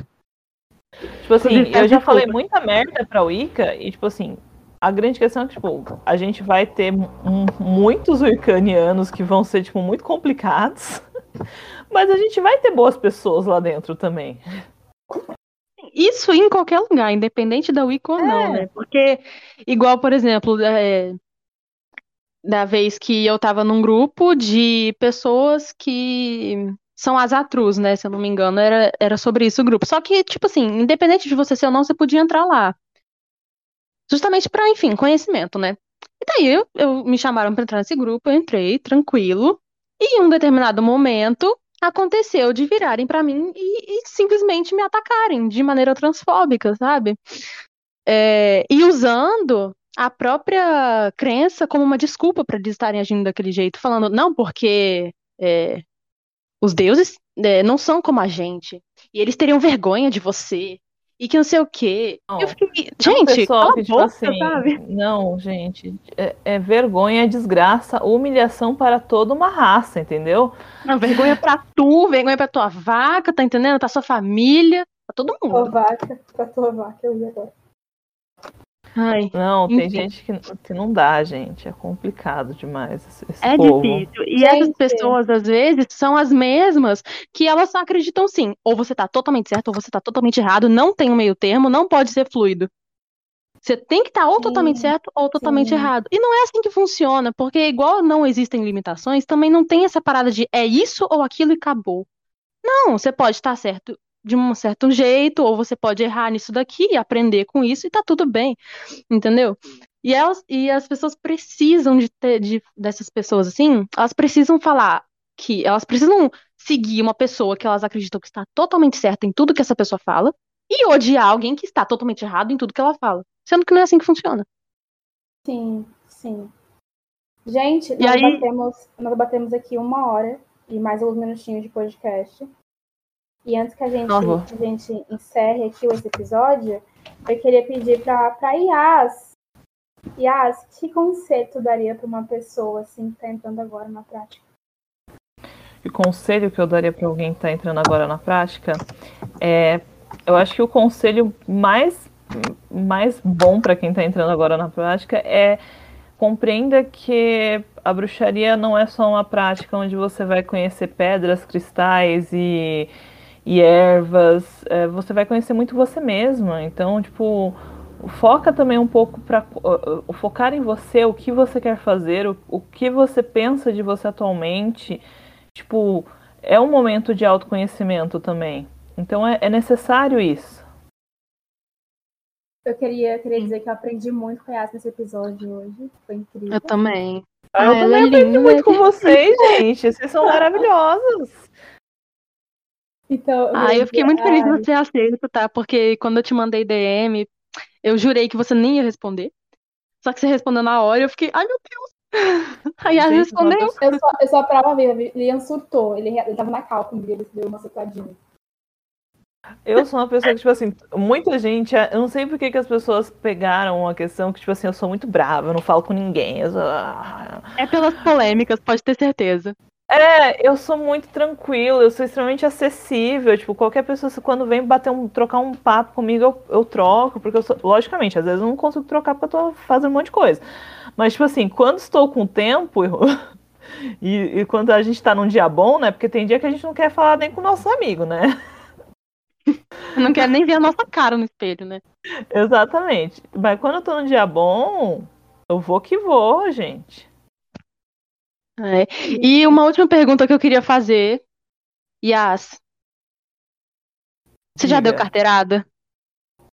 tipo assim, eu já falei muita merda pra Wicca, e tipo assim, a grande questão é que, tipo, a gente vai ter um- muitos wiccanianos que vão ser, tipo, muito complicados. Mas a gente vai ter boas pessoas lá dentro também. Isso em qualquer lugar, independente da Wicca ou não, É. né? Porque, igual, por exemplo, é, da vez que eu tava num grupo de pessoas que são as atrus, né? Se eu não me engano, era, era sobre isso o grupo. Só que, tipo assim, independente de você ser ou não, você podia entrar lá. Justamente pra, enfim, conhecimento, né? E daí eu, eu- me chamaram pra entrar nesse grupo, eu entrei tranquilo. E em um determinado momento aconteceu de virarem pra mim e, e simplesmente me atacarem de maneira transfóbica, sabe? É, e usando a própria crença como uma desculpa para eles estarem agindo daquele jeito, falando, não, porque é, os deuses é, não são como a gente, e eles teriam vergonha de você, e que não sei o quê. Não. Eu fiquei, gente, pessoal que, tipo boca, assim, sabe? não, gente, é, é vergonha, é desgraça, humilhação para toda uma raça, entendeu? Não, vergonha pra tu, vergonha pra tua vaca, tá entendendo? Pra sua família, pra todo Tua mundo. vaca, pra tua vaca, eu ia agora. Ai. Não, tem Enfim. gente que, que não dá, gente, é complicado demais esse, esse É povo. difícil. E Gente. essas pessoas, às vezes, são as mesmas que elas só acreditam sim. Ou você tá totalmente certo, ou você tá totalmente errado, não tem um meio termo, não pode ser fluido. Você tem que estar ou Sim, totalmente certo ou totalmente sim. errado. E não é assim que funciona, porque igual não existem limitações, também não tem essa parada de é isso ou aquilo e acabou. Não, você pode estar certo de um certo jeito, ou você pode errar nisso daqui e aprender com isso e tá tudo bem, entendeu? E elas e as pessoas precisam de ter de, dessas pessoas assim, elas precisam falar que elas precisam seguir uma pessoa que elas acreditam que está totalmente certa em tudo que essa pessoa fala e odiar alguém que está totalmente errado em tudo que ela fala, sendo que não é assim que funciona. Sim, sim. Gente, nós, aí- batemos, nós batemos aqui uma hora e mais alguns minutinhos de podcast. E antes que a gente, que a gente encerre aqui esse episódio, eu queria pedir para pra Yas. Yas, que conselho tu daria para uma pessoa assim que tá entrando agora na prática? E o conselho que eu daria para alguém que está entrando agora na prática é, eu acho que o conselho mais mais bom para quem está entrando agora na prática é compreenda que a bruxaria não é só uma prática onde você vai conhecer pedras, cristais e e ervas, é, você vai conhecer muito você mesma. Então, tipo, foca também um pouco para uh, focar em você, o que você quer fazer, o, o que você pensa de você atualmente. Tipo, é um momento de autoconhecimento também. Então é, é necessário isso. Eu queria, queria dizer que eu aprendi muito com a Yas nesse episódio hoje. Foi incrível. Eu também. Ah, eu ah, também é aprendi muito com vocês, gente. Vocês são [laughs] maravilhosos. Então, ah, eu fiquei muito feliz de você aceito, tá? Porque quando eu te mandei DM, eu jurei que você nem ia responder. Só que você respondeu na hora e eu fiquei, ai meu Deus! [laughs] Aí ela respondeu. Eu só, eu só prova mesmo, Liam surtou. Ele, ele tava na cal comigo, ele deu uma surtadinha. Eu sou uma pessoa que, tipo assim, muita gente. Eu não sei por que, que as pessoas pegaram a questão que, tipo assim, eu sou muito brava, eu não falo com ninguém. Sou... É pelas polêmicas, pode ter certeza. É, eu sou muito tranquilo, eu sou extremamente acessível. Tipo, qualquer pessoa, quando vem bater um, trocar um papo comigo, eu, eu troco, porque eu sou. Logicamente, às vezes eu não consigo trocar porque eu tô fazendo um monte de coisa. Mas, tipo assim, quando estou com tempo, eu... [laughs] e, e, quando a gente tá num dia bom, né? Porque tem dia que a gente não quer falar nem com o nosso amigo, né? Não quer nem ver a nossa cara no espelho, né? [laughs] Exatamente. Mas quando eu tô num dia bom, eu vou que vou, gente. É. E uma última pergunta que eu queria fazer. Yas. Você Diga. já deu carteirada?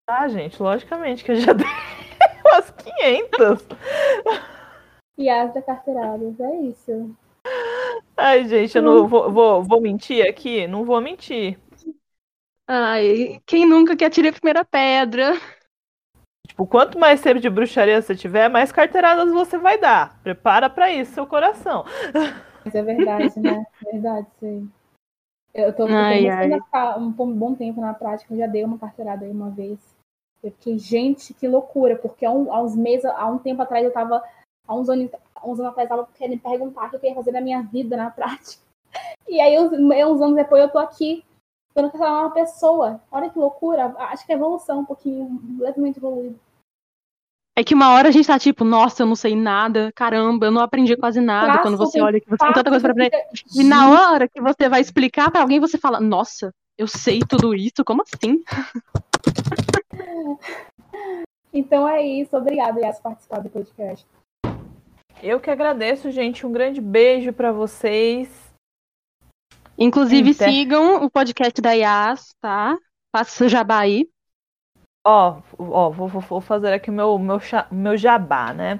Ah, gente, logicamente que eu já dei [laughs] umas 500. Yas da carteirada, é isso. Ai, gente, eu não vou, vou, vou mentir aqui? Não vou mentir. Ai, quem nunca quer tirar a primeira pedra? Tipo, quanto mais tempo de bruxaria você tiver, mais carteiradas você vai dar. Prepara para isso seu coração. Mas é verdade, né? É [laughs] verdade, sim. Eu tô ai, ai. um bom tempo na prática, eu já dei uma carteirada aí uma vez. Eu fiquei, gente, que loucura, porque há, um, há uns meses, há um tempo atrás, eu tava, há uns anos, uns anos atrás, eu tava querendo perguntar o que eu ia fazer na minha vida na prática. [laughs] E aí, uns, uns anos depois, eu tô aqui quando você é uma pessoa. Olha que loucura. Acho que é evolução um pouquinho, levemente evoluído. É que uma hora a gente tá tipo, nossa, eu não sei nada, caramba, eu não aprendi quase nada. quando você olha que você tem tanta coisa pra aprender. E na hora que você vai explicar para alguém, você fala, nossa, eu sei tudo isso, como assim? [laughs] Então é isso, obrigada, Yas, por participar do podcast. Eu que agradeço, gente. Um grande beijo para vocês. Inclusive, Inter... sigam o podcast da Yas, tá? Faça seu jabá aí. Ó, ó vou, vou fazer aqui o meu, meu, meu jabá, né?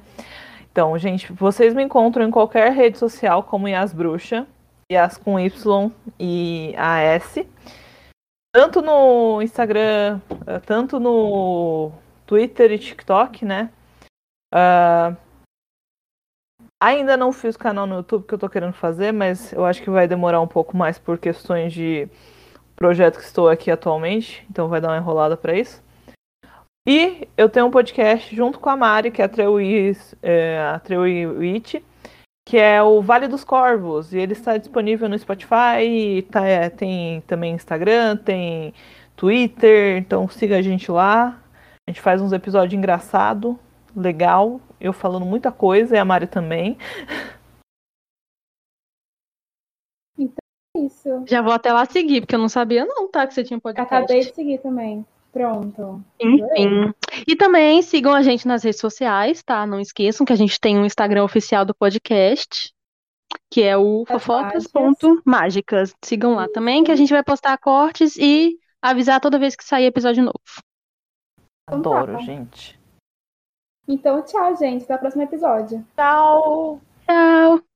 Então, gente, vocês me encontram em qualquer rede social como Yas Bruxa, Yas com Y e AS. Tanto no Instagram, eh, tanto no Twitter e TikTok, né? Uh, Ainda não fiz canal no YouTube que eu tô querendo fazer, mas eu acho que vai demorar um pouco mais por questões de projeto que estou aqui atualmente, então vai dar uma enrolada para isso. E eu tenho um podcast junto com a Mari, que é a Treuiwit, é, a que é o Vale dos Corvos, e ele está disponível no Spotify, tá, é, tem também Instagram, tem Twitter, então siga a gente lá. A gente faz uns episódios engraçados, legal, eu falando muita coisa e a Mari também. Então é isso. Já vou até lá seguir, porque eu não sabia não, tá? Que você tinha podcast. Acabei de seguir também. Pronto. Enfim. E também sigam a gente nas redes sociais, tá? Não esqueçam que a gente tem um Instagram oficial do podcast, que é o fofocas.mágicas. Sigam lá também, que a gente vai postar cortes e avisar toda vez que sair episódio novo. Adoro, então tá. gente. Então, tchau, gente. Até o próximo episódio. Tchau. Tchau.